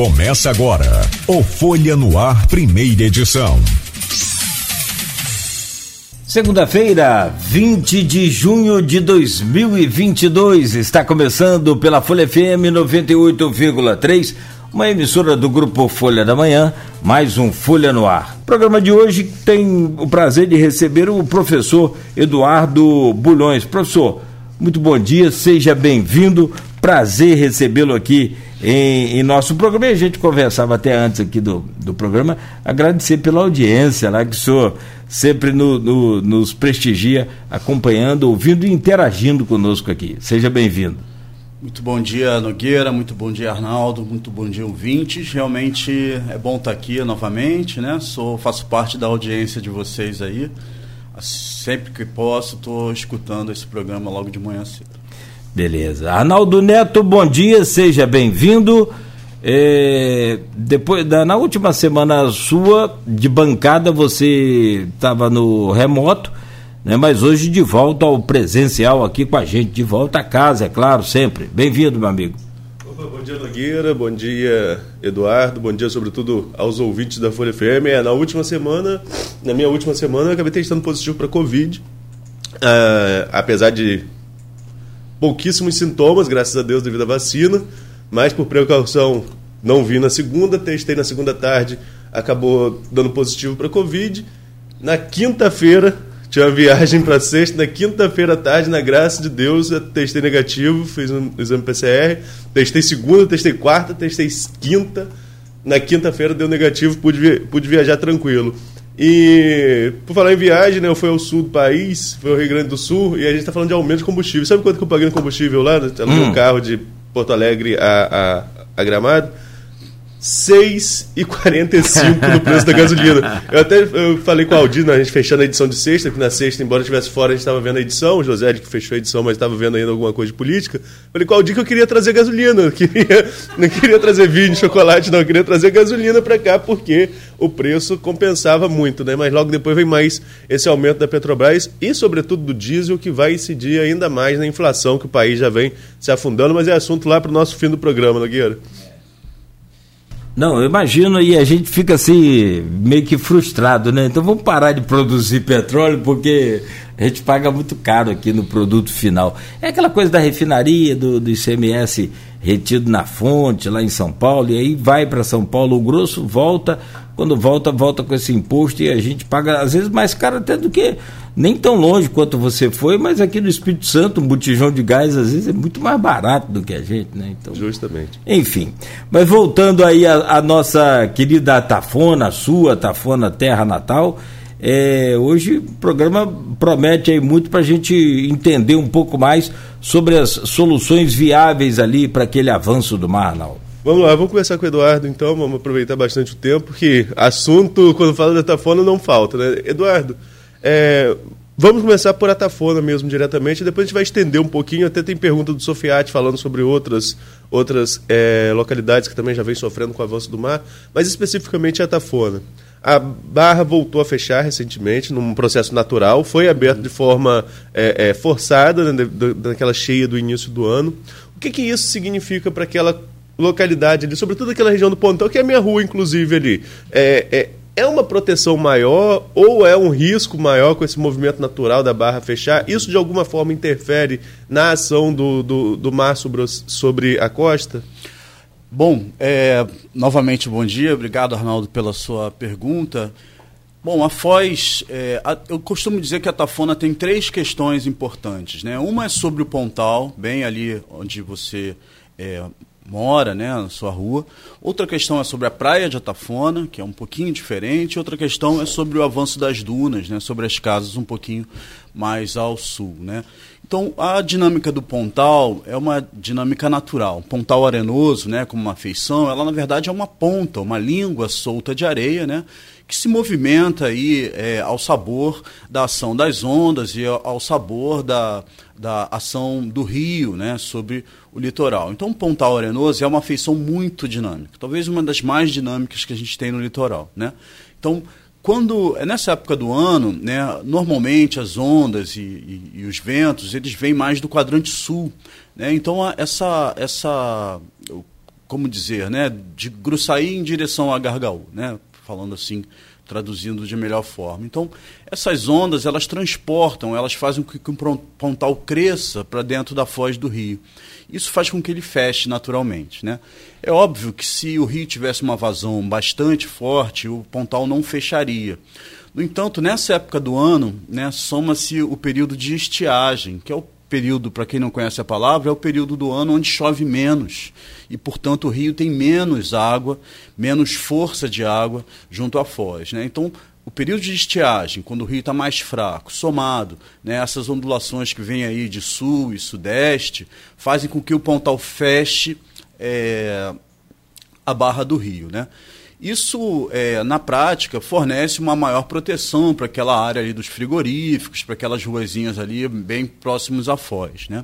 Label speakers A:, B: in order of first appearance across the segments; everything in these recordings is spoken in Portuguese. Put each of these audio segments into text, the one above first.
A: Começa agora o Folha no Ar, primeira edição.
B: Segunda-feira, 20 de junho de 2022, está começando pela Folha FM 98,3, uma emissora do grupo Folha da Manhã, mais um Folha no Ar. O programa de hoje tem o prazer de receber o professor Eduardo Bulhões. Professor, muito bom dia, seja bem-vindo. Prazer recebê-lo aqui em, em, nosso programa. E a gente conversava até antes aqui do, do programa. Agradecer pela audiência lá, que o senhor sempre no, no, nos prestigia, acompanhando, ouvindo e interagindo conosco aqui. Seja bem-vindo.
C: Muito bom dia, Nogueira. Muito bom dia, Arnaldo. Muito bom dia, ouvintes. Realmente é bom estar aqui novamente, né? Sou, faço parte da audiência de vocês aí. Sempre que posso, estou escutando esse programa logo de manhã cedo.
B: Beleza. Arnaldo Neto, bom dia, seja bem-vindo. É, depois da, na última semana sua de bancada você estava no remoto, né? Mas hoje de volta ao presencial aqui com a gente, de volta a casa, é claro, sempre. Bem-vindo, meu amigo.
D: Opa, bom dia, Nogueira, bom dia, Eduardo, bom dia sobretudo aos ouvintes da Folha FM. É, na última semana, na minha última semana, eu acabei testando positivo para Covid. Uh, apesar de pouquíssimos sintomas, graças a Deus, devido à vacina, mas por precaução não vi na segunda, testei na segunda tarde, acabou dando positivo para Covid. Na quinta-feira, tinha uma viagem para sexta, na quinta-feira à tarde, na graça de Deus, eu testei negativo, fiz um exame PCR, testei segunda, testei quarta, testei quinta. Na quinta-feira deu negativo, pude, pude viajar tranquilo. E por falar em viagem, né, eu fui ao sul do país, fui ao Rio Grande do Sul, e a gente está falando de aumento de combustível. Sabe quanto que eu paguei no combustível lá? No hum. carro de Porto Alegre a, a, a Gramado? 6,45 no preço da gasolina. Eu até eu falei com o Aldir, a gente fechando a edição de sexta, que na sexta, embora estivesse fora, a gente estava vendo a edição, o José que fechou a edição, mas estava vendo ainda alguma coisa de política. Falei com o Aldir que eu queria trazer gasolina, eu queria, não queria trazer vinho, chocolate, não, eu queria trazer gasolina para cá, porque o preço compensava muito, né? Mas logo depois vem mais esse aumento da Petrobras e, sobretudo, do diesel, que vai incidir ainda mais na inflação que o país já vem se afundando, mas é assunto lá para o nosso fim do programa, Nogueira.
B: Não, eu imagino e a gente fica assim, meio que frustrado, né? Então vamos parar de produzir petróleo porque a gente paga muito caro aqui no produto final. É aquela coisa da refinaria, do, do ICMS retido na fonte, lá em São Paulo, e aí vai para São Paulo, o grosso volta, quando volta, volta com esse imposto e a gente paga, às vezes, mais caro até do que nem tão longe quanto você foi, mas aqui no Espírito Santo, um botijão de gás às vezes é muito mais barato do que a gente, né?
D: Então, Justamente.
B: Enfim, mas voltando aí a, a nossa querida Tafona, a sua Tafona Terra Natal, é, hoje o programa promete aí muito para a gente entender um pouco mais sobre as soluções viáveis ali para aquele avanço do mar, não.
D: Vamos lá, vamos conversar com o Eduardo então, vamos aproveitar bastante o tempo, que assunto, quando fala da Tafona, não falta, né? Eduardo, é, vamos começar por Atafona mesmo diretamente, depois a gente vai estender um pouquinho, até tem pergunta do Sofiati falando sobre outras, outras é, localidades que também já vem sofrendo com o avanço do mar, mas especificamente Atafona. A barra voltou a fechar recentemente, num processo natural, foi aberto de forma é, é, forçada, né, naquela cheia do início do ano. O que, que isso significa para aquela localidade ali, sobretudo aquela região do Pontão, que é a minha rua, inclusive, ali? É, é é uma proteção maior ou é um risco maior com esse movimento natural da barra fechar? Isso de alguma forma interfere na ação do, do, do mar sobre, sobre a costa?
C: Bom, é, novamente bom dia, obrigado Arnaldo pela sua pergunta. Bom, a Foz, é, a, eu costumo dizer que a Tafona tem três questões importantes. Né? Uma é sobre o Pontal, bem ali onde você é, mora, né, na sua rua. Outra questão é sobre a praia de Atafona, que é um pouquinho diferente. Outra questão é sobre o avanço das dunas, né, sobre as casas um pouquinho mais ao sul, né. Então, a dinâmica do pontal é uma dinâmica natural. Pontal arenoso, né, como uma feição, ela na verdade é uma ponta, uma língua solta de areia, né, que se movimenta aí é, ao sabor da ação das ondas e ao sabor da, da ação do rio né, sobre o litoral. Então, Pontal Arenoso é uma feição muito dinâmica, talvez uma das mais dinâmicas que a gente tem no litoral. Né? Então, quando é nessa época do ano, né, normalmente as ondas e, e, e, os ventos eles vêm mais do quadrante sul, né? Então a, essa essa como dizer, né, de Gruçaí em direção a Gargaú, né, falando assim, traduzindo de melhor forma. Então, essas ondas, elas transportam, elas fazem com que um pontal cresça para dentro da foz do rio. Isso faz com que ele feche naturalmente, né? É óbvio que se o rio tivesse uma vazão bastante forte, o pontal não fecharia. No entanto, nessa época do ano, né, soma-se o período de estiagem, que é o período, para quem não conhece a palavra, é o período do ano onde chove menos. E, portanto, o rio tem menos água, menos força de água junto à foz. Né? Então, o período de estiagem, quando o rio está mais fraco, somado, né, essas ondulações que vêm aí de sul e sudeste, fazem com que o pontal feche é, a barra do rio. Né? Isso, é, na prática, fornece uma maior proteção para aquela área ali dos frigoríficos, para aquelas ruazinhas ali bem próximos à foz. Né?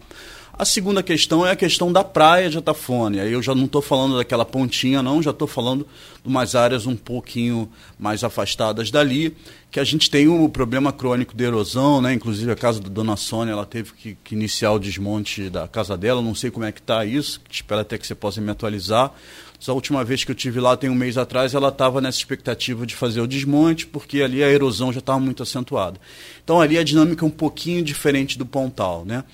C: A segunda questão é a questão da praia de Atafone. Aí eu já não estou falando daquela pontinha, não, já estou falando de umas áreas um pouquinho mais afastadas dali, que a gente tem o um problema crônico de erosão, né? Inclusive a casa da dona Sônia, ela teve que, que iniciar o desmonte da casa dela, não sei como é que está isso, espero até que você possa me atualizar. A última vez que eu tive lá, tem um mês atrás, ela estava nessa expectativa de fazer o desmonte, porque ali a erosão já estava muito acentuada. Então ali a dinâmica é um pouquinho diferente do Pontal, né?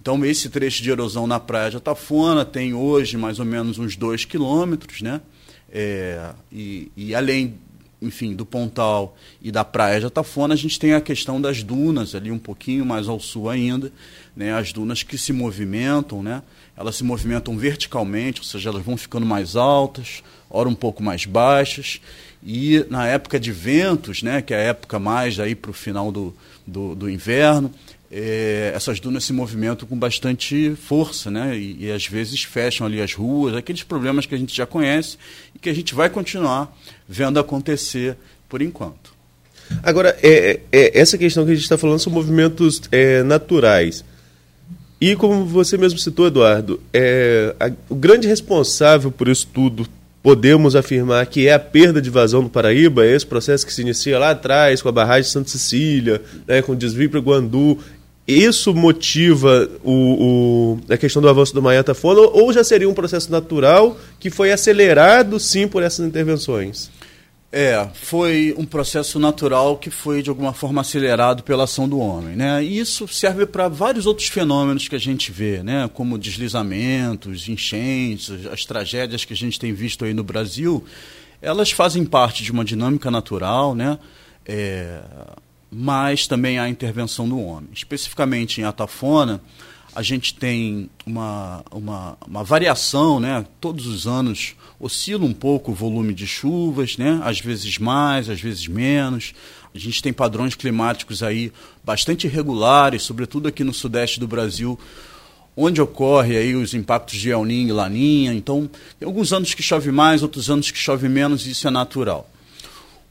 C: Então esse trecho de erosão na praia de Atafona tem hoje mais ou menos uns 2 quilômetros, né? É, e, e além enfim, do Pontal e da Praia de Atafona, a gente tem a questão das dunas, ali um pouquinho mais ao sul ainda, né, as dunas que se movimentam, né, elas se movimentam verticalmente, ou seja, elas vão ficando mais altas, ora um pouco mais baixas, e na época de ventos, né, que é a época mais para o final do, do, do inverno, é, essas dunas se movimentam com bastante força, né? E, e, às vezes fecham ali as ruas, aqueles problemas que a gente já conhece e que a gente vai continuar vendo acontecer por enquanto.
D: Agora, é, é essa questão que a gente está falando são movimentos é, naturais. E como você mesmo citou, Eduardo, é, a, o grande responsável por isso tudo, podemos afirmar que é a perda de vazão no Paraíba, é esse processo que se inicia lá atrás com a barragem de Santa Cecília, né, com o desvio para Guandu, isso motiva o, o, a questão do avanço do Maiatafona ou já seria um processo natural que foi acelerado sim por essas intervenções?
C: É, foi um processo natural que foi de alguma forma acelerado pela ação do homem, né? E isso serve para vários outros fenômenos que a gente vê, né? Como deslizamentos, enchentes, as tragédias que a gente tem visto aí no Brasil, elas fazem parte de uma dinâmica natural, né? É, mas também há intervenção do homem. Especificamente em Atafona, a gente tem uma, uma, uma, variação, né? todos os anos oscila um pouco o volume de chuvas, né? às vezes mais, às vezes menos. A gente tem padrões climáticos aí bastante irregulares, sobretudo aqui no sudeste do Brasil, onde ocorre aí os impactos de El Niño e Laninha. Então, tem alguns anos que chove mais, outros anos que chove menos, e isso é natural.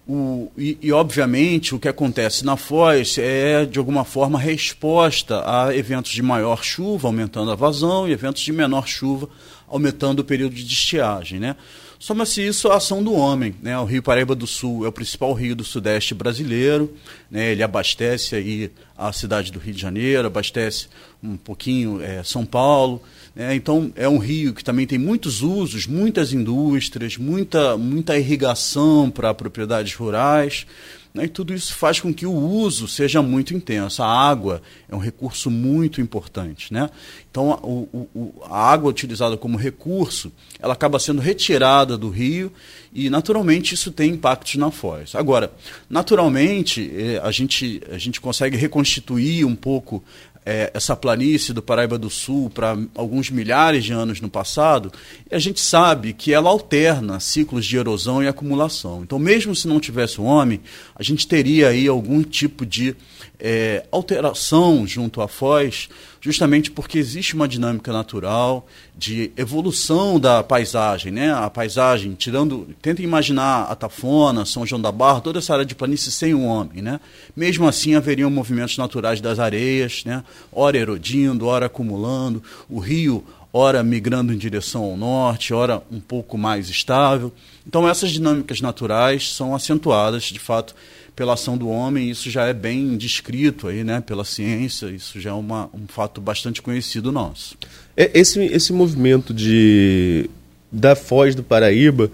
C: O, e, e, obviamente, o que acontece na Foz é, de alguma forma, resposta a eventos de maior chuva, aumentando a vazão, e eventos de menor chuva, aumentando o período de estiagem. Né? Soma-se isso à ação do homem. Né? O Rio Paraíba do Sul é o principal rio do Sudeste brasileiro. Né? Ele abastece aí a cidade do Rio de Janeiro, abastece um pouquinho é, São Paulo. Né? Então, é um rio que também tem muitos usos, muitas indústrias, muita, muita irrigação para propriedades rurais. Né? E tudo isso faz com que o uso seja muito intenso. A água é um recurso muito importante. Né? Então, o, o, a água utilizada como recurso, ela acaba sendo retirada do rio e, naturalmente, isso tem impactos na foz. Agora, naturalmente, eh, a gente, a gente consegue reconstituir um pouco é, essa planície do Paraíba do Sul para alguns milhares de anos no passado, e a gente sabe que ela alterna ciclos de erosão e acumulação. Então, mesmo se não tivesse o homem, a gente teria aí algum tipo de é, alteração junto à foz, justamente porque existe uma dinâmica natural de evolução da paisagem, né? A paisagem, tirando, tenta imaginar a Tafona, São João da Barra, toda essa área de planície sem o homem, né? Mesmo assim haveriam movimentos naturais das areias, né? Ora erodindo, ora acumulando, o rio ora migrando em direção ao norte, ora um pouco mais estável. Então essas dinâmicas naturais são acentuadas, de fato, pela ação do homem, isso já é bem descrito aí, né, pela ciência, isso já é uma, um fato bastante conhecido nosso.
D: É, esse, esse movimento de da Foz do Paraíba,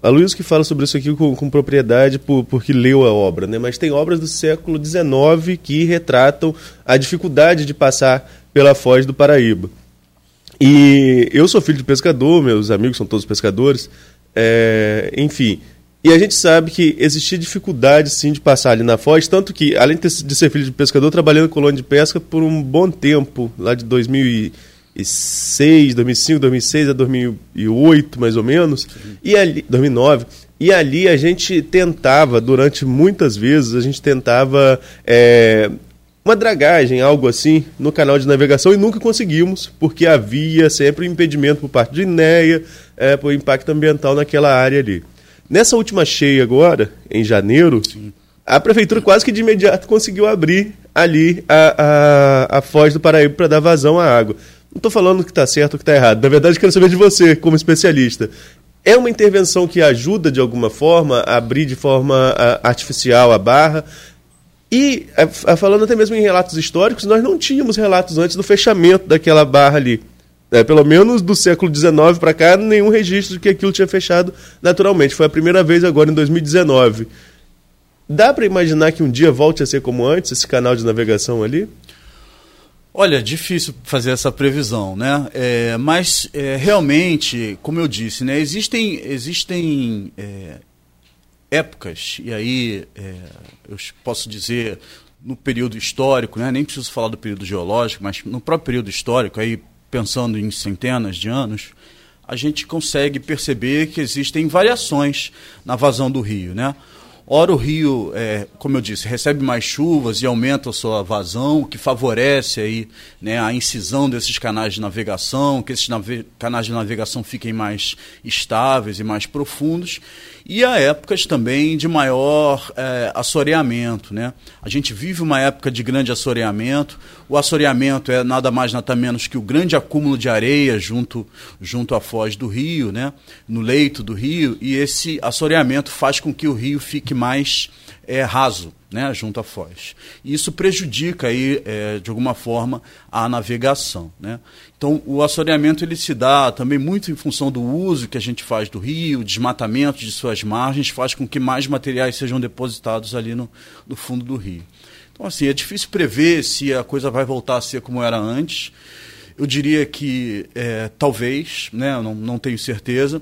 D: a Luiz que fala sobre isso aqui com, com propriedade por, porque leu a obra, né? mas tem obras do século XIX que retratam a dificuldade de passar pela Foz do Paraíba. E eu sou filho de pescador, meus amigos são todos pescadores, é, enfim. E a gente sabe que existia dificuldade sim de passar ali na Foz, tanto que, além de ser filho de pescador, trabalhei na colônia de pesca por um bom tempo, lá de 2006, 2005, 2006 a 2008, mais ou menos, sim. e ali, 2009. E ali a gente tentava, durante muitas vezes, a gente tentava é, uma dragagem, algo assim, no canal de navegação e nunca conseguimos, porque havia sempre um impedimento por parte de INEA, é, por impacto ambiental naquela área ali. Nessa última cheia agora, em janeiro, Sim. a prefeitura quase que de imediato conseguiu abrir ali a, a, a foz do Paraíba para dar vazão à água. Não estou falando que está certo ou que está errado. Na verdade, quero saber de você, como especialista. É uma intervenção que ajuda de alguma forma a abrir de forma artificial a barra? E, falando até mesmo em relatos históricos, nós não tínhamos relatos antes do fechamento daquela barra ali. É, pelo menos do século XIX para cá, nenhum registro de que aquilo tinha fechado naturalmente. Foi a primeira vez agora em 2019. Dá para imaginar que um dia volte a ser como antes, esse canal de navegação ali?
C: Olha, difícil fazer essa previsão, né? É, mas é, realmente, como eu disse, né, existem, existem é, épocas, e aí é, eu posso dizer no período histórico, né, nem preciso falar do período geológico, mas no próprio período histórico, aí pensando em centenas de anos, a gente consegue perceber que existem variações na vazão do rio, né? Ora, o rio, é, como eu disse, recebe mais chuvas e aumenta a sua vazão, que favorece aí, né, a incisão desses canais de navegação, que esses canais de navegação fiquem mais estáveis e mais profundos. E há épocas também de maior é, assoreamento. Né? A gente vive uma época de grande assoreamento. O assoreamento é nada mais, nada menos que o grande acúmulo de areia junto, junto à foz do rio, né? no leito do rio, e esse assoreamento faz com que o rio fique mais é, raso né, junto à foz. E isso prejudica aí, é, de alguma forma a navegação. Né? Então o assoreamento ele se dá também muito em função do uso que a gente faz do rio, desmatamento de suas margens, faz com que mais materiais sejam depositados ali no, no fundo do rio. Então assim, é difícil prever se a coisa vai voltar a ser como era antes. Eu diria que é, talvez, né, não, não tenho certeza,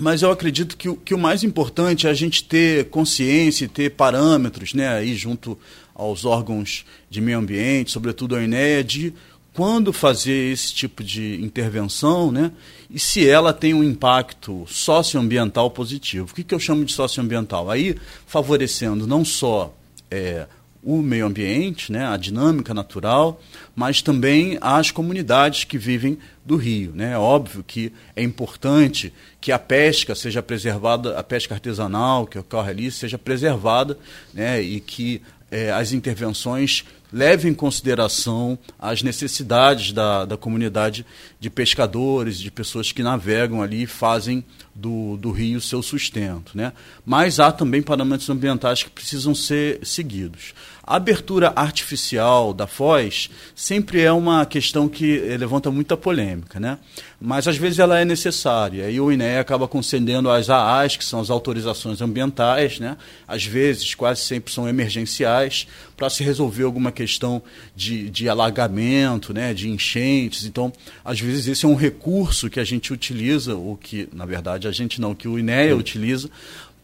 C: mas eu acredito que o, que o mais importante é a gente ter consciência e ter parâmetros, né, aí junto aos órgãos de meio ambiente, sobretudo a INEA, de quando fazer esse tipo de intervenção, né, e se ela tem um impacto socioambiental positivo. O que, que eu chamo de socioambiental? Aí favorecendo não só é, o meio ambiente, né, a dinâmica natural, mas também as comunidades que vivem do rio. Né? É óbvio que é importante que a pesca seja preservada, a pesca artesanal que ocorre ali seja preservada né, e que é, as intervenções levem em consideração as necessidades da, da comunidade de pescadores, de pessoas que navegam ali e fazem do, do rio seu sustento. Né? Mas há também parâmetros ambientais que precisam ser seguidos. A abertura artificial da foz sempre é uma questão que levanta muita polêmica, né? mas às vezes ela é necessária. E o INE acaba concedendo as AAs, que são as autorizações ambientais, né? às vezes quase sempre são emergenciais, para se resolver alguma questão de, de alagamento, né? de enchentes. Então, às vezes esse é um recurso que a gente utiliza, ou que, na verdade, a gente não, que o INEA utiliza,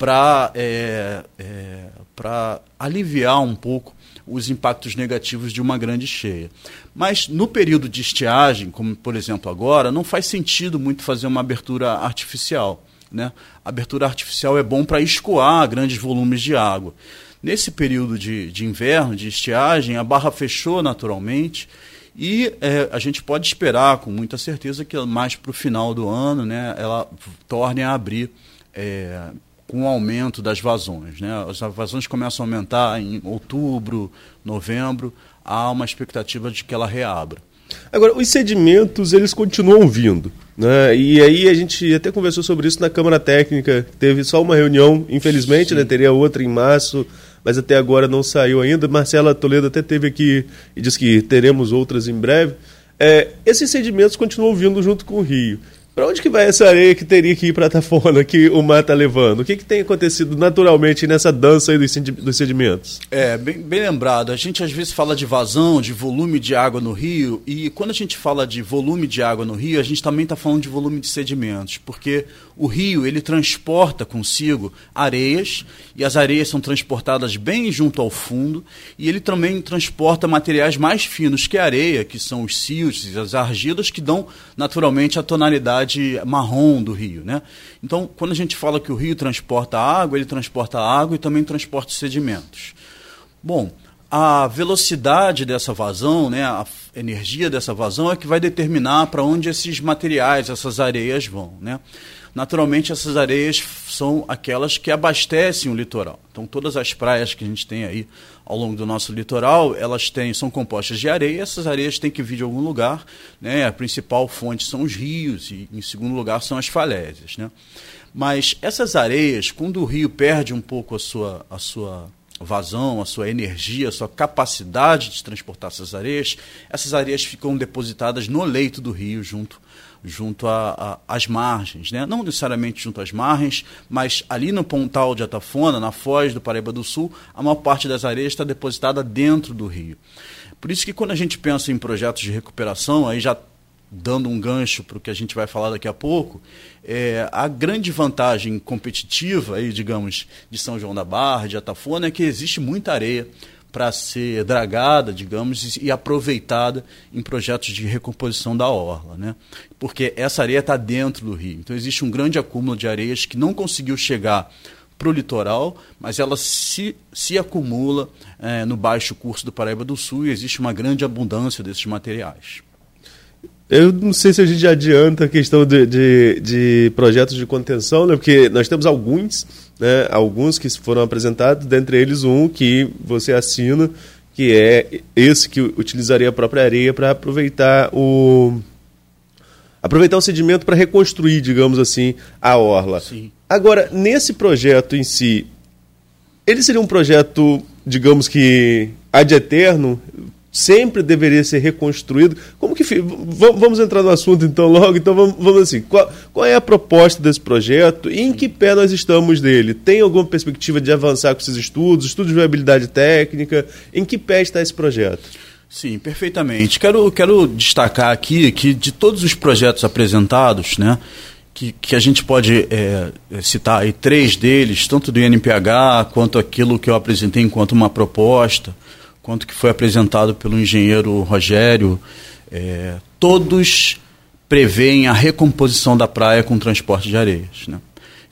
C: para é, é, aliviar um pouco os impactos negativos de uma grande cheia. Mas no período de estiagem, como por exemplo agora, não faz sentido muito fazer uma abertura artificial. Né? A abertura artificial é bom para escoar grandes volumes de água. Nesse período de, de inverno, de estiagem, a barra fechou naturalmente e é, a gente pode esperar com muita certeza que mais para o final do ano né, ela torne a abrir é, com o aumento das vazões. Né? As vazões começam a aumentar em outubro, novembro, há uma expectativa de que ela reabra.
D: Agora, os sedimentos, eles continuam vindo. Né? E aí a gente até conversou sobre isso na Câmara Técnica, teve só uma reunião, infelizmente, né? teria outra em março, mas até agora não saiu ainda. Marcela Toledo até teve aqui e disse que teremos outras em breve. É, esses sedimentos continuam vindo junto com o rio. Para onde que vai essa areia que teria que ir para a Tafona, que o mar está levando? O que, que tem acontecido naturalmente nessa dança aí dos sedimentos?
C: É, bem, bem, lembrado. A gente às vezes fala de vazão, de volume de água no rio, e quando a gente fala de volume de água no rio, a gente também está falando de volume de sedimentos, porque o rio ele transporta consigo areias, e as areias são transportadas bem junto ao fundo, e ele também transporta materiais mais finos que a areia, que são os e as argilas, que dão naturalmente a tonalidade tonalidade marrom do rio. Né? Então, quando a gente fala que o rio transporta água, ele transporta água e também transporta sedimentos. Bom, a velocidade dessa vazão, né, a energia dessa vazão é que vai determinar para onde esses materiais, essas areias vão. Né? Naturalmente, essas areias são aquelas que abastecem o litoral. Então, todas as praias que a gente tem aí ao longo do nosso litoral, elas têm, são compostas de areia. Essas areias têm que vir de algum lugar. Né? A principal fonte são os rios e, em segundo lugar, são as falésias. Né? Mas essas areias, quando o rio perde um pouco a sua, a sua vazão, a sua energia, a sua capacidade de transportar essas areias, essas areias ficam depositadas no leito do rio junto junto às margens, né? não necessariamente junto às margens, mas ali no Pontal de Atafona, na foz do Paraíba do Sul, a maior parte das areias está depositada dentro do rio. Por isso que quando a gente pensa em projetos de recuperação, aí já dando um gancho para o que a gente vai falar daqui a pouco, é, a grande vantagem competitiva, aí, digamos, de São João da Barra, de Atafona, é que existe muita areia para ser dragada, digamos, e aproveitada em projetos de recomposição da orla, né? Porque essa areia está dentro do rio. Então existe um grande acúmulo de areias que não conseguiu chegar para o litoral, mas ela se, se acumula é, no baixo curso do Paraíba do Sul e existe uma grande abundância desses materiais.
D: Eu não sei se a gente adianta a questão de, de, de projetos de contenção, né? porque nós temos alguns né, alguns que foram apresentados, dentre eles um que você assina, que é esse que utilizaria a própria areia para aproveitar o aproveitar o sedimento para reconstruir, digamos assim, a orla. Sim. Agora, nesse projeto em si, ele seria um projeto, digamos que ad eterno, sempre deveria ser reconstruído. Como que vamos entrar no assunto então logo? Então vamos, vamos assim. Qual, qual, é a proposta desse projeto e em que pé nós estamos dele? Tem alguma perspectiva de avançar com esses estudos, estudos de viabilidade técnica? Em que pé está esse projeto?
C: Sim, perfeitamente. Quero, quero destacar aqui que de todos os projetos apresentados, né, que, que a gente pode é, citar aí três deles, tanto do INPH quanto aquilo que eu apresentei enquanto uma proposta, quanto que foi apresentado pelo engenheiro Rogério, é, todos prevêem a recomposição da praia com transporte de areias. Né?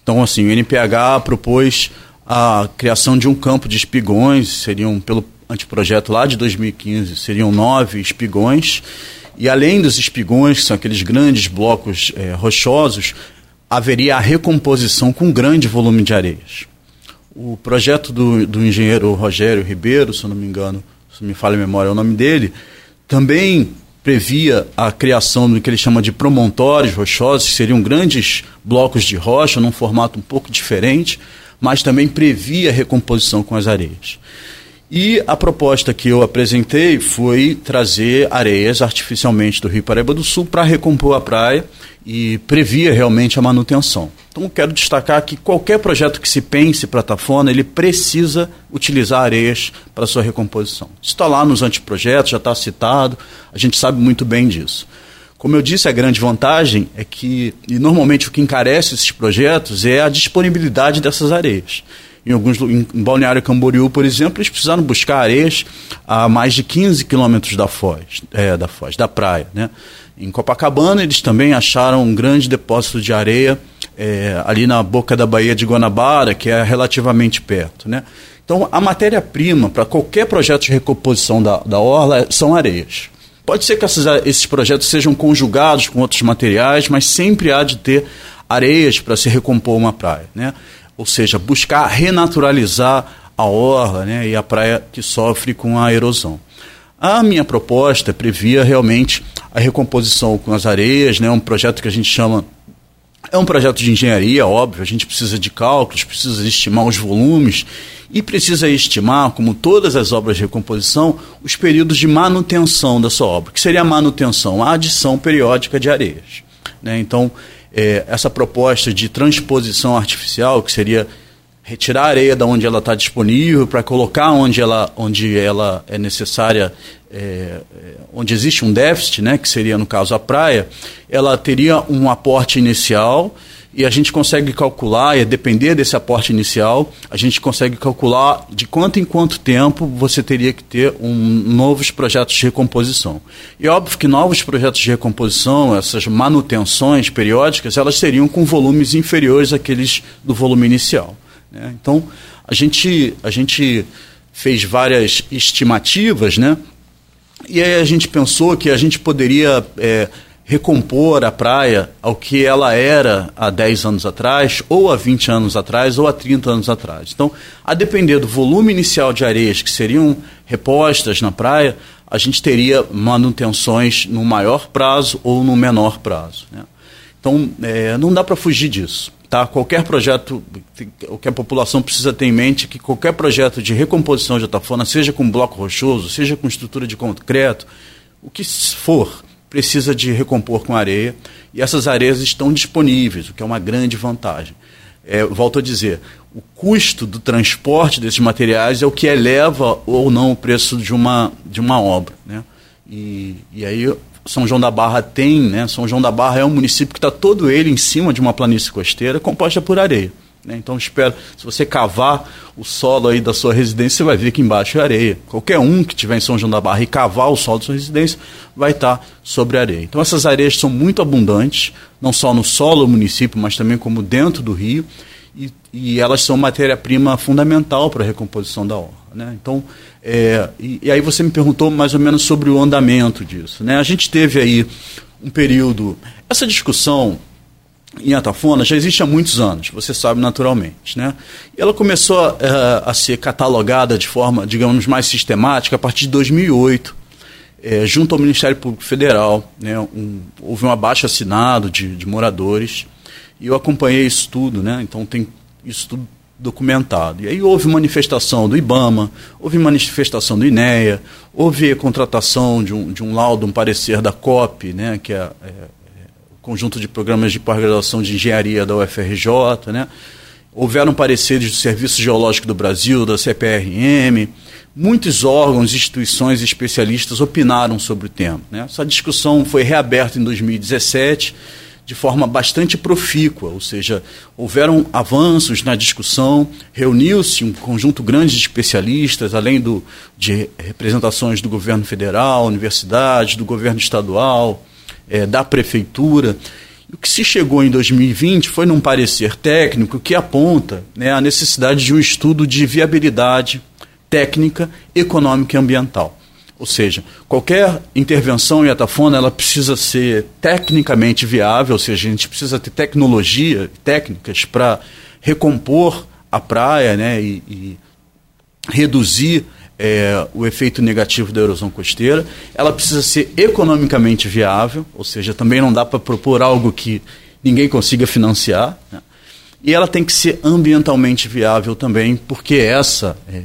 C: Então, assim, o NPH propôs a criação de um campo de espigões, seriam, pelo anteprojeto lá de 2015, seriam nove espigões, e além dos espigões, que são aqueles grandes blocos é, rochosos, haveria a recomposição com grande volume de areias. O projeto do, do engenheiro Rogério Ribeiro, se não me engano, se me falha a memória é o nome dele, também previa a criação do que ele chama de promontórios rochosos, que seriam grandes blocos de rocha, num formato um pouco diferente, mas também previa a recomposição com as areias. E a proposta que eu apresentei foi trazer areias artificialmente do Rio Paraíba do Sul para recompor a praia e previa realmente a manutenção. Então quero destacar que qualquer projeto que se pense para Tafona, ele precisa utilizar areias para sua recomposição. Isso está lá nos anteprojetos, já está citado, a gente sabe muito bem disso. Como eu disse, a grande vantagem é que, e normalmente o que encarece esses projetos é a disponibilidade dessas areias. Em alguns em Balneário Camboriú, por exemplo, eles precisaram buscar areias a mais de 15 quilômetros da foz, é, da foz, da praia, né? Em Copacabana, eles também acharam um grande depósito de areia é, ali na boca da Baía de Guanabara, que é relativamente perto. Né? Então, a matéria-prima para qualquer projeto de recomposição da, da orla são areias. Pode ser que esses, esses projetos sejam conjugados com outros materiais, mas sempre há de ter areias para se recompor uma praia. Né? Ou seja, buscar renaturalizar a orla né, e a praia que sofre com a erosão. A minha proposta previa realmente a recomposição com as areias, né, um projeto que a gente chama. É um projeto de engenharia, óbvio, a gente precisa de cálculos, precisa estimar os volumes e precisa estimar, como todas as obras de recomposição, os períodos de manutenção da sua obra. Que seria a manutenção? A adição periódica de areias. Né? Então, é, essa proposta de transposição artificial, que seria retirar a areia da onde ela está disponível para colocar onde ela, onde ela é necessária, é, é, onde existe um déficit, né, que seria no caso a praia, ela teria um aporte inicial e a gente consegue calcular, e a depender desse aporte inicial, a gente consegue calcular de quanto em quanto tempo você teria que ter um, novos projetos de recomposição. E óbvio que novos projetos de recomposição, essas manutenções periódicas, elas seriam com volumes inferiores àqueles do volume inicial. Né? Então, a gente, a gente fez várias estimativas, né? e aí a gente pensou que a gente poderia. É, recompor a praia ao que ela era há 10 anos atrás, ou há 20 anos atrás, ou há 30 anos atrás. Então, a depender do volume inicial de areias que seriam repostas na praia, a gente teria manutenções no maior prazo ou no menor prazo. Né? Então, é, não dá para fugir disso. Tá? Qualquer projeto, o que a população precisa ter em mente é que qualquer projeto de recomposição de atafona, seja com bloco rochoso, seja com estrutura de concreto, o que for, precisa de recompor com areia e essas areias estão disponíveis, o que é uma grande vantagem. É, volto a dizer, o custo do transporte desses materiais é o que eleva ou não o preço de uma, de uma obra. Né? E, e aí São João da Barra tem, né? São João da Barra é um município que está todo ele em cima de uma planície costeira composta por areia. Né? Então espero, se você cavar o solo aí da sua residência, você vai ver que embaixo é areia. Qualquer um que tiver em São João da Barra e cavar o solo da sua residência vai estar sobre areia. Então essas areias são muito abundantes, não só no solo do município, mas também como dentro do rio, e, e elas são matéria-prima fundamental para a recomposição da orla. Né? Então, é, e, e aí você me perguntou mais ou menos sobre o andamento disso. Né? A gente teve aí um período. Essa discussão em Atafona já existe há muitos anos, você sabe naturalmente. Né? E ela começou a, eh, a ser catalogada de forma, digamos, mais sistemática a partir de 2008, é, junto ao Ministério Público Federal. Né? Um, houve um abaixo assinado de, de, moradores e eu acompanhei isso tudo, né? então tem isso tudo documentado. E aí houve manifestação do IBAMA, houve manifestação do INEA, houve contratação de um, de um laudo, um parecer da COP, né? que é, é conjunto de programas de pós-graduação de engenharia da UFRJ, né? Houveram pareceres do Serviço Geológico do Brasil, da CPRM, muitos órgãos, instituições e especialistas opinaram sobre o tema. Né? Essa discussão foi reaberta em 2017 de forma bastante profícua, ou seja, houveram avanços na discussão, reuniu-se um conjunto grande de especialistas, além do, de representações do governo federal, universidades, do governo estadual, é, da prefeitura. O que se chegou em 2020 foi num parecer técnico que aponta né, a necessidade de um estudo de viabilidade técnica, econômica e ambiental. Ou seja, qualquer intervenção em Atafona ela precisa ser tecnicamente viável, ou seja, a gente precisa ter tecnologia, técnicas para recompor a praia né, e, e reduzir é, o efeito negativo da erosão costeira. Ela precisa ser economicamente viável, ou seja, também não dá para propor algo que ninguém consiga financiar. Né? E ela tem que ser ambientalmente viável também, porque essa é,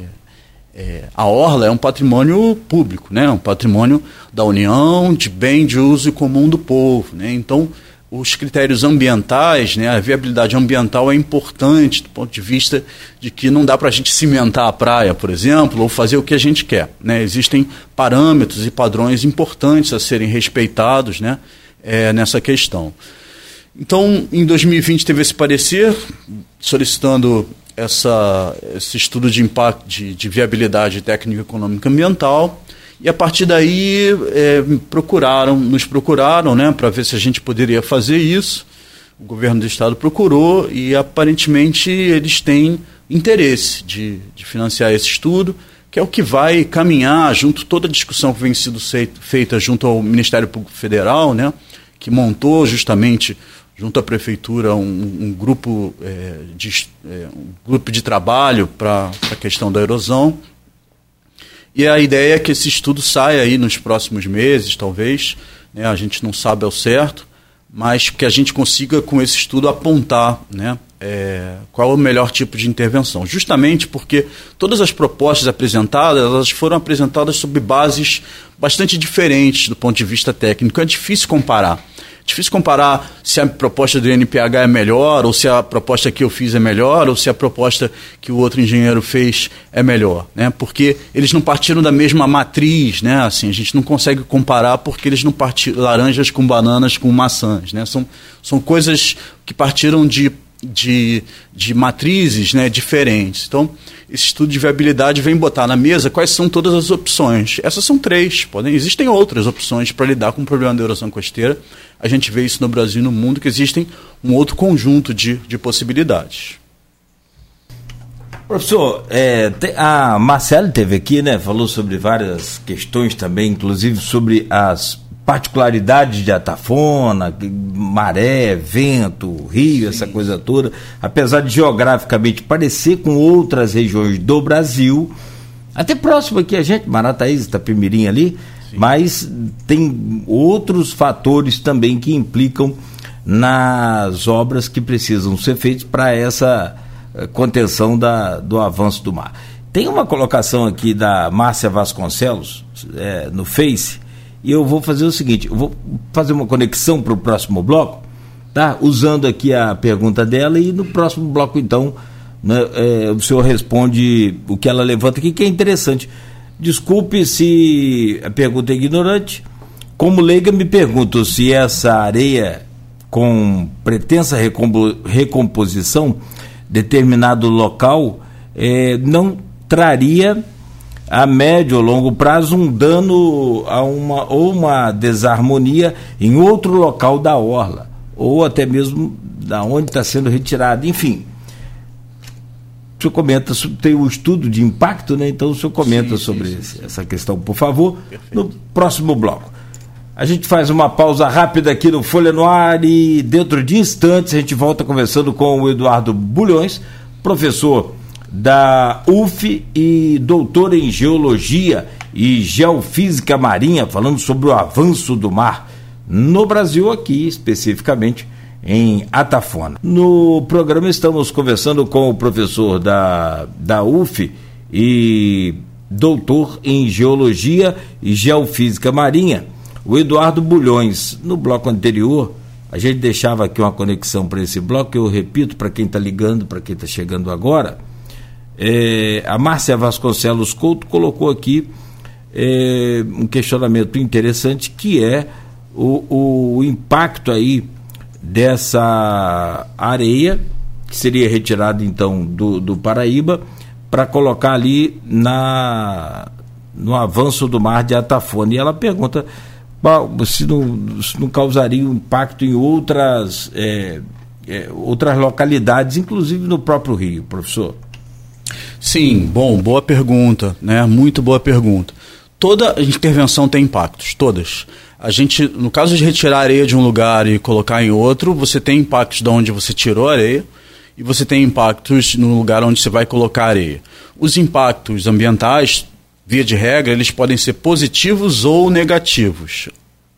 C: é, a orla é um patrimônio público, né? um patrimônio da União, de bem de uso comum do povo. Né? Então, os critérios ambientais, né, a viabilidade ambiental é importante do ponto de vista de que não dá para a gente cimentar a praia, por exemplo, ou fazer o que a gente quer. Né? Existem parâmetros e padrões importantes a serem respeitados né, é, nessa questão. Então, em 2020 teve esse parecer solicitando essa, esse estudo de impacto de, de viabilidade técnica econômica ambiental e a partir daí é, procuraram, nos procuraram, né, para ver se a gente poderia fazer isso. O governo do estado procurou e aparentemente eles têm interesse de, de financiar esse estudo, que é o que vai caminhar junto toda a discussão que vem sendo feita junto ao Ministério Público Federal, né, que montou justamente junto à prefeitura um, um grupo é, de é, um grupo de trabalho para a questão da erosão e a ideia é que esse estudo saia aí nos próximos meses, talvez, né? a gente não sabe ao certo, mas que a gente consiga com esse estudo apontar né? É, qual é o melhor tipo de intervenção. Justamente porque todas as propostas apresentadas, elas foram apresentadas sob bases bastante diferentes do ponto de vista técnico. É difícil comparar. Difícil comparar se a proposta do INPH é melhor, ou se a proposta que eu fiz é melhor, ou se a proposta que o outro engenheiro fez é melhor, né? Porque eles não partiram da mesma matriz, né? Assim, a gente não consegue comparar porque eles não partiram laranjas com bananas com maçãs, né? São, são coisas que partiram de de, de matrizes né, diferentes. Então, esse estudo de viabilidade vem botar na mesa quais são todas as opções. Essas são três, podem, existem outras opções para lidar com o problema da erosão costeira. A gente vê isso no Brasil e no mundo, que existem um outro conjunto de, de possibilidades.
B: Professor, é, a Marcela teve aqui, né? Falou sobre várias questões também, inclusive sobre as particularidades de Atafona, maré, vento, rio, Sim. essa coisa toda, apesar de geograficamente parecer com outras regiões do Brasil, até próximo aqui a gente, Marataízes, Itapemirim ali, Sim. mas tem outros fatores também que implicam nas obras que precisam ser feitas para essa eh, contenção da, do avanço do mar. Tem uma colocação aqui da Márcia Vasconcelos é, no Face, e eu vou fazer o seguinte: eu vou fazer uma conexão para o próximo bloco, tá? Usando aqui a pergunta dela, e no próximo bloco, então, né, é, o senhor responde o que ela levanta aqui, que é interessante. Desculpe se a pergunta é ignorante. Como leiga, me pergunto se essa areia com pretensa recomposição, determinado local, é, não traria a médio ou longo prazo um dano a uma ou uma desarmonia em outro local da orla ou até mesmo da onde está sendo retirado, enfim. O senhor comenta, tem o um estudo de impacto, né? Então o senhor comenta sim, sobre sim, sim. essa questão, por favor, Perfeito. no próximo bloco. A gente faz uma pausa rápida aqui no Folha no Ar e dentro de instantes a gente volta conversando com o Eduardo Bulhões, professor da UF e doutor em Geologia e Geofísica Marinha, falando sobre o avanço do mar no Brasil, aqui especificamente em Atafona. No programa estamos conversando com o professor da, da UF e doutor em Geologia e Geofísica Marinha, o Eduardo Bulhões. No bloco anterior, a gente deixava aqui uma conexão para esse bloco, eu repito para quem está ligando, para quem está chegando agora é, a Márcia Vasconcelos Couto colocou aqui é, um questionamento interessante que é o, o impacto aí dessa areia que seria retirada então do, do Paraíba para colocar ali na no avanço do mar de Atafona. E ela pergunta se não, se não causaria impacto em outras, é, é, outras localidades, inclusive no próprio Rio, professor.
C: Sim, bom, boa pergunta, né? Muito boa pergunta. Toda intervenção tem impactos, todas. A gente, no caso de retirar areia de um lugar e colocar em outro, você tem impactos de onde você tirou a areia e você tem impactos no lugar onde você vai colocar areia. Os impactos ambientais, via de regra, eles podem ser positivos ou negativos.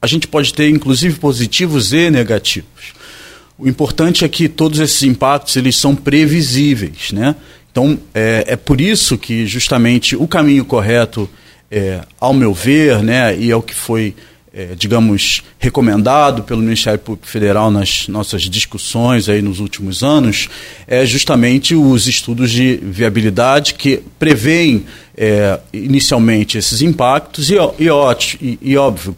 C: A gente pode ter, inclusive, positivos e negativos. O importante é que todos esses impactos eles são previsíveis, né? Então, é, é por isso que justamente o caminho correto, é, ao meu ver, né, e é o que foi, é, digamos, recomendado pelo Ministério Público Federal nas nossas discussões aí nos últimos anos, é justamente os estudos de viabilidade que preveem é, inicialmente esses impactos e, e, e óbvio,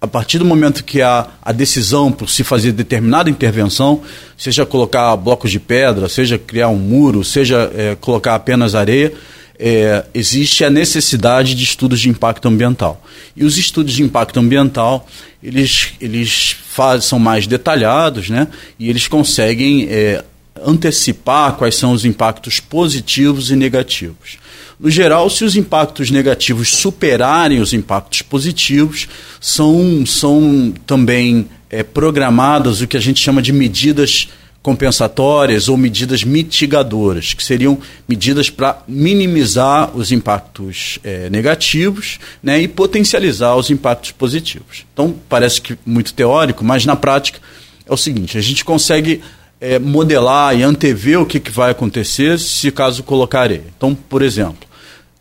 C: a partir do momento que há a decisão por se fazer determinada intervenção, seja colocar blocos de pedra, seja criar um muro, seja é, colocar apenas areia, é, existe a necessidade de estudos de impacto ambiental. E os estudos de impacto ambiental, eles, eles faz, são mais detalhados, né? E eles conseguem é, antecipar quais são os impactos positivos e negativos. No geral, se os impactos negativos superarem os impactos positivos, são, são também é, programadas o que a gente chama de medidas compensatórias ou medidas mitigadoras, que seriam medidas para minimizar os impactos é, negativos né, e potencializar os impactos positivos. Então, parece que muito teórico, mas na prática é o seguinte: a gente consegue é, modelar e antever o que, que vai acontecer se caso colocar. Então, por exemplo,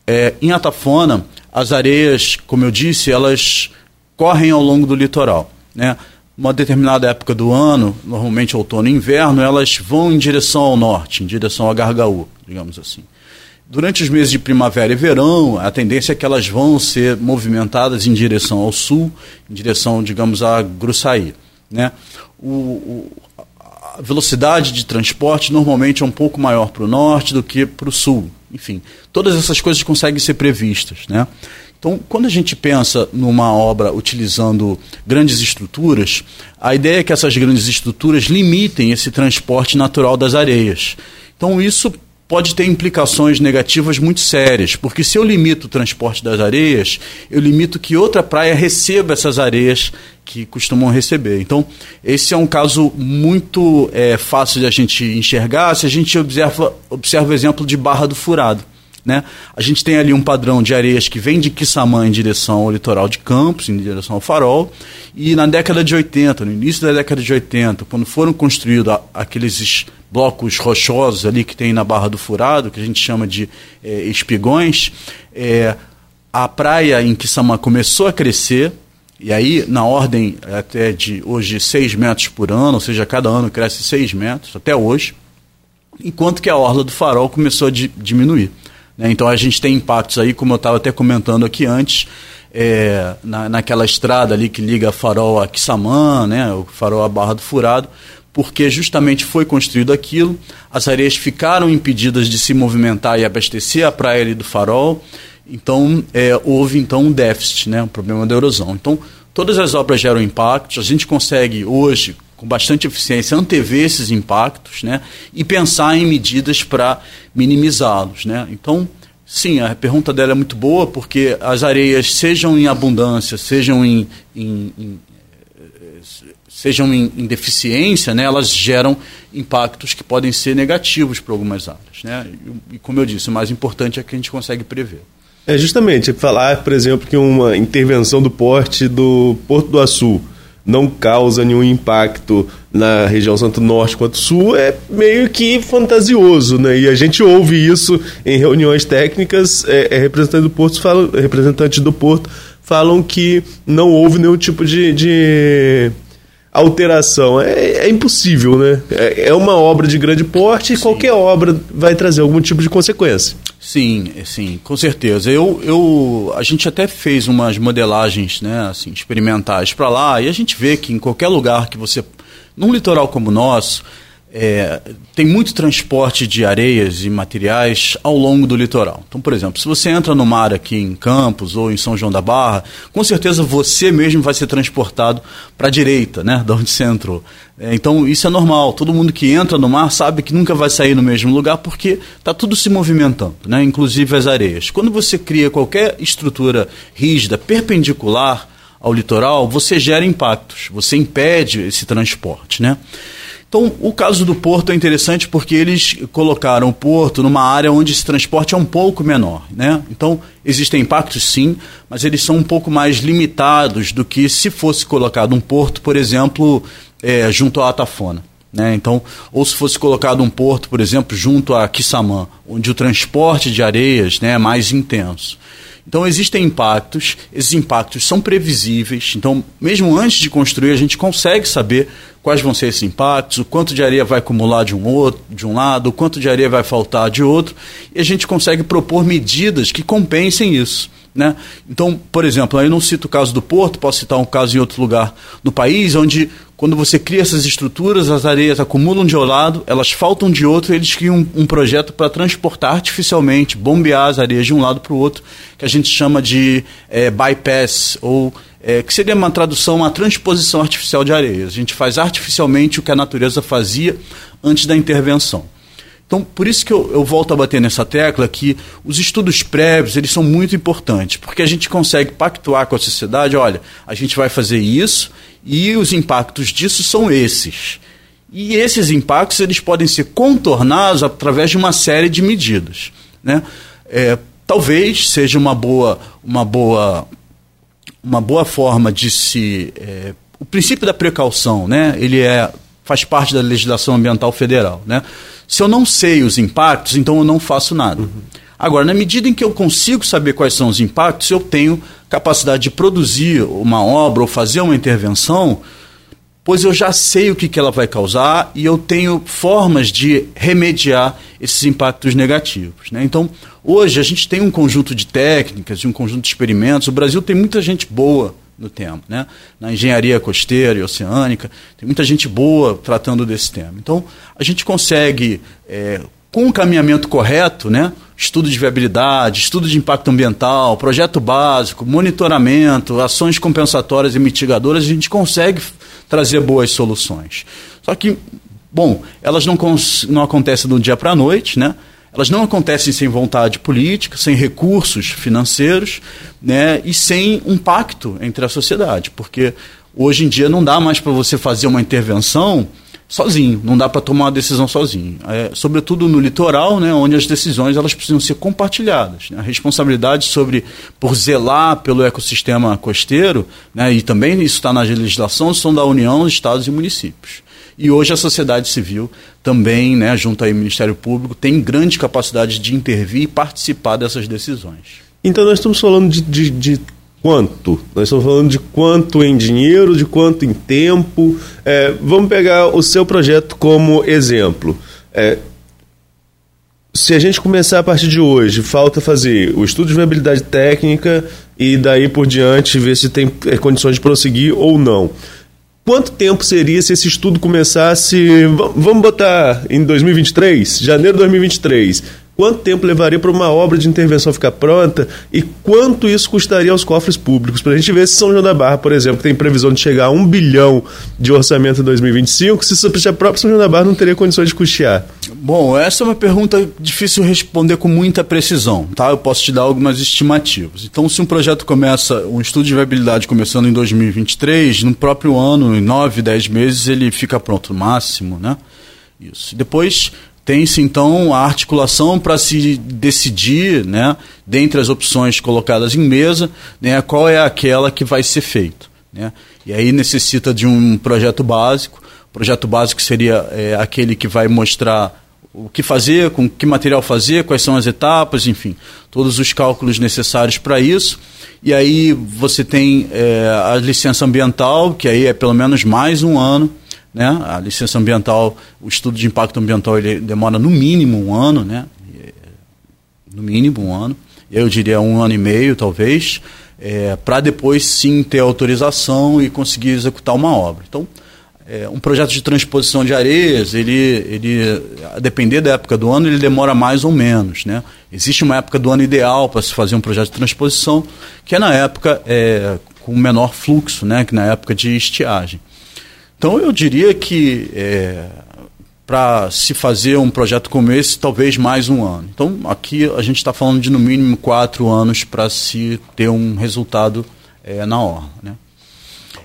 C: é, em Atafona, as areias, como eu disse, elas correm ao longo do litoral. Né? uma determinada época do ano, normalmente outono e inverno, elas vão em direção ao norte, em direção ao Gargaú, digamos assim. Durante os meses de primavera e verão, a tendência é que elas vão ser movimentadas em direção ao sul, em direção, digamos, a Gruçaí. Né? O, o, a velocidade de transporte normalmente é um pouco maior para o norte do que para o sul. Enfim, todas essas coisas conseguem ser previstas. Né? Então, quando a gente pensa numa obra utilizando grandes estruturas, a ideia é que essas grandes estruturas limitem esse transporte natural das areias. Então, isso pode ter implicações negativas muito sérias, porque se eu limito o transporte das areias, eu limito que outra praia receba essas areias que costumam receber. Então, esse é um caso muito é, fácil de a gente enxergar se a gente observa, observa o exemplo de Barra do Furado. Né? A gente tem ali um padrão de areias que vem de Quissamã em direção ao litoral de Campos, em direção ao farol, e na década de 80, no início da década de 80, quando foram construídos aqueles blocos rochosos ali que tem na Barra do Furado, que a gente chama de é, espigões, é, a praia em Quissamã começou a crescer, e aí na ordem até de hoje 6 metros por ano, ou seja, cada ano cresce 6 metros, até hoje, enquanto que a orla do farol começou a di diminuir. Né? Então a gente tem impactos aí, como eu estava até comentando aqui antes, é, na, naquela estrada ali que liga Farol a Quissamã, né, o Farol a Barra do Furado, porque justamente foi construído aquilo, as areias ficaram impedidas de se movimentar e abastecer a praia ali do Farol, então é, houve então um déficit, né, um problema da erosão. Então todas as obras geram impactos, a gente consegue hoje com bastante eficiência, antever esses impactos né, e pensar em medidas para minimizá-los. Né? Então, sim, a pergunta dela é muito boa, porque as areias, sejam em abundância, sejam em, em, em sejam em, em, deficiência, né, elas geram impactos que podem ser negativos para algumas áreas. Né? E, e, como eu disse, o mais importante é que a gente consegue prever.
D: É justamente falar, por exemplo, que uma intervenção do porte do Porto do Açu não causa nenhum impacto na região tanto norte quanto sul é meio que fantasioso, né? E a gente ouve isso em reuniões técnicas, é, é representantes do porto falam, representantes do porto falam que não houve nenhum tipo de, de alteração. É, é, impossível, né? É, é, uma obra de grande porte e qualquer obra vai trazer algum tipo de consequência.
C: Sim, sim, com certeza. Eu, eu, a gente até fez umas modelagens, né, assim, experimentais para lá e a gente vê que em qualquer lugar que você, num litoral como o nosso, é, tem muito transporte de areias e materiais ao longo do litoral. Então, por exemplo, se você entra no mar aqui em Campos ou em São João da Barra, com certeza você mesmo vai ser transportado para a direita, né, de onde você entrou. É, então, isso é normal. Todo mundo que entra no mar sabe que nunca vai sair no mesmo lugar porque está tudo se movimentando, né, inclusive as areias. Quando você cria qualquer estrutura rígida, perpendicular ao litoral, você gera impactos, você impede esse transporte, né? Então, o caso do porto é interessante porque eles colocaram o porto numa área onde esse transporte é um pouco menor. Né? Então, existem impactos sim, mas eles são um pouco mais limitados do que se fosse colocado um porto, por exemplo, é, junto à Atafona. Né? Então, ou se fosse colocado um porto, por exemplo, junto a Quissamã, onde o transporte de areias né, é mais intenso. Então existem impactos, esses impactos são previsíveis. Então, mesmo antes de construir, a gente consegue saber quais vão ser esses impactos, o quanto de areia vai acumular de um outro, de um lado, o quanto de areia vai faltar de outro, e a gente consegue propor medidas que compensem isso. Né? Então, por exemplo, eu não cito o caso do Porto, posso citar um caso em outro lugar no país, onde quando você cria essas estruturas, as areias acumulam de um lado, elas faltam de outro, e eles criam um, um projeto para transportar artificialmente, bombear as areias de um lado para o outro, que a gente chama de é, bypass, ou é, que seria uma tradução, uma transposição artificial de areias. A gente faz artificialmente o que a natureza fazia antes da intervenção. Então, por isso que eu, eu, volto a bater nessa tecla que os estudos prévios eles são muito importantes, porque a gente consegue pactuar com a sociedade, olha, a gente vai fazer isso e os impactos disso são esses. E esses impactos eles podem ser contornados através de uma série de medidas. Né? É, talvez seja uma boa, uma boa, uma boa forma de se. É, o princípio da precaução, né? ele é, faz parte da legislação ambiental federal. Né? Se eu não sei os impactos, então eu não faço nada. Uhum. Agora, na medida em que eu consigo saber quais são os impactos, eu tenho capacidade de produzir uma obra ou fazer uma intervenção pois eu já sei o que, que ela vai causar e eu tenho formas de remediar esses impactos negativos. Né? Então, hoje a gente tem um conjunto de técnicas, um conjunto de experimentos. O Brasil tem muita gente boa no tema, né? na engenharia costeira e oceânica, tem muita gente boa tratando desse tema. Então, a gente consegue, é, com o caminhamento correto, né? estudo de viabilidade, estudo de impacto ambiental, projeto básico, monitoramento, ações compensatórias e mitigadoras, a gente consegue trazer boas soluções. Só que, bom, elas não, não acontecem do dia para a noite, né? Elas não acontecem sem vontade política, sem recursos financeiros, né? E sem um pacto entre a sociedade, porque hoje em dia não dá mais para você fazer uma intervenção sozinho, não dá para tomar uma decisão sozinho. É, sobretudo no litoral, né, onde as decisões elas precisam ser compartilhadas. Né? A responsabilidade sobre por zelar pelo ecossistema costeiro, né, e também isso está na legislação, são da União, Estados e municípios. E hoje a sociedade civil também, né, junto ao Ministério Público, tem grande capacidade de intervir e participar dessas decisões.
D: Então nós estamos falando de, de, de quanto? Nós estamos falando de quanto em dinheiro, de quanto em tempo. É, vamos pegar o seu projeto como exemplo. É, se a gente começar a partir de hoje, falta fazer o estudo de viabilidade técnica e daí por diante ver se tem é, condições de prosseguir ou não. Quanto tempo seria se esse estudo começasse, vamos botar em 2023, janeiro de 2023? Quanto tempo levaria para uma obra de intervenção ficar pronta e quanto isso custaria aos cofres públicos? Para a gente ver se São João da Barra, por exemplo, tem previsão de chegar a um bilhão de orçamento em 2025, se a própria São João da Barra não teria condições de custear.
C: Bom, essa é uma pergunta difícil responder com muita precisão, tá? Eu posso te dar algumas estimativas. Então, se um projeto começa, um estudo de viabilidade começando em 2023, no próprio ano, em 9, 10 meses, ele fica pronto, no máximo, né? Isso. Depois, tem-se então a articulação para se decidir, né, dentre as opções colocadas em mesa, né, qual é aquela que vai ser feita. Né? E aí necessita de um projeto básico. O projeto básico seria é, aquele que vai mostrar o que fazer, com que material fazer, quais são as etapas, enfim, todos os cálculos necessários para isso. E aí você tem é, a licença ambiental, que aí é pelo menos mais um ano. Né? A licença ambiental, o estudo de impacto ambiental, ele demora no mínimo um ano, né? no mínimo um ano, eu diria um ano e meio, talvez, é, para depois sim ter autorização e conseguir executar uma obra. Então, é, um projeto de transposição de areias, ele, ele, a depender da época do ano, ele demora mais ou menos. Né? Existe uma época do ano ideal para se fazer um projeto de transposição, que é na época é, com menor fluxo, né? que na época de estiagem. Então eu diria que é, para se fazer um projeto como esse, talvez mais um ano. Então aqui a gente está falando de no mínimo quatro anos para se ter um resultado é, na orla. Né?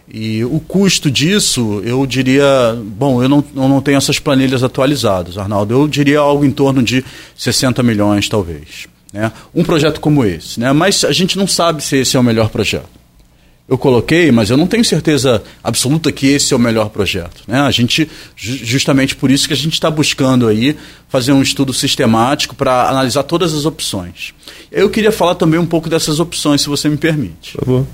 C: E o custo disso, eu diria, bom, eu não, eu não tenho essas planilhas atualizadas, Arnaldo, eu diria algo em torno de 60 milhões, talvez. Né? Um projeto como esse. Né? Mas a gente não sabe se esse é o melhor projeto eu coloquei, mas eu não tenho certeza absoluta que esse é o melhor projeto. Né? A gente, justamente por isso que a gente está buscando aí fazer um estudo sistemático para analisar todas as opções. Eu queria falar também um pouco dessas opções, se você me permite.
D: Por favor.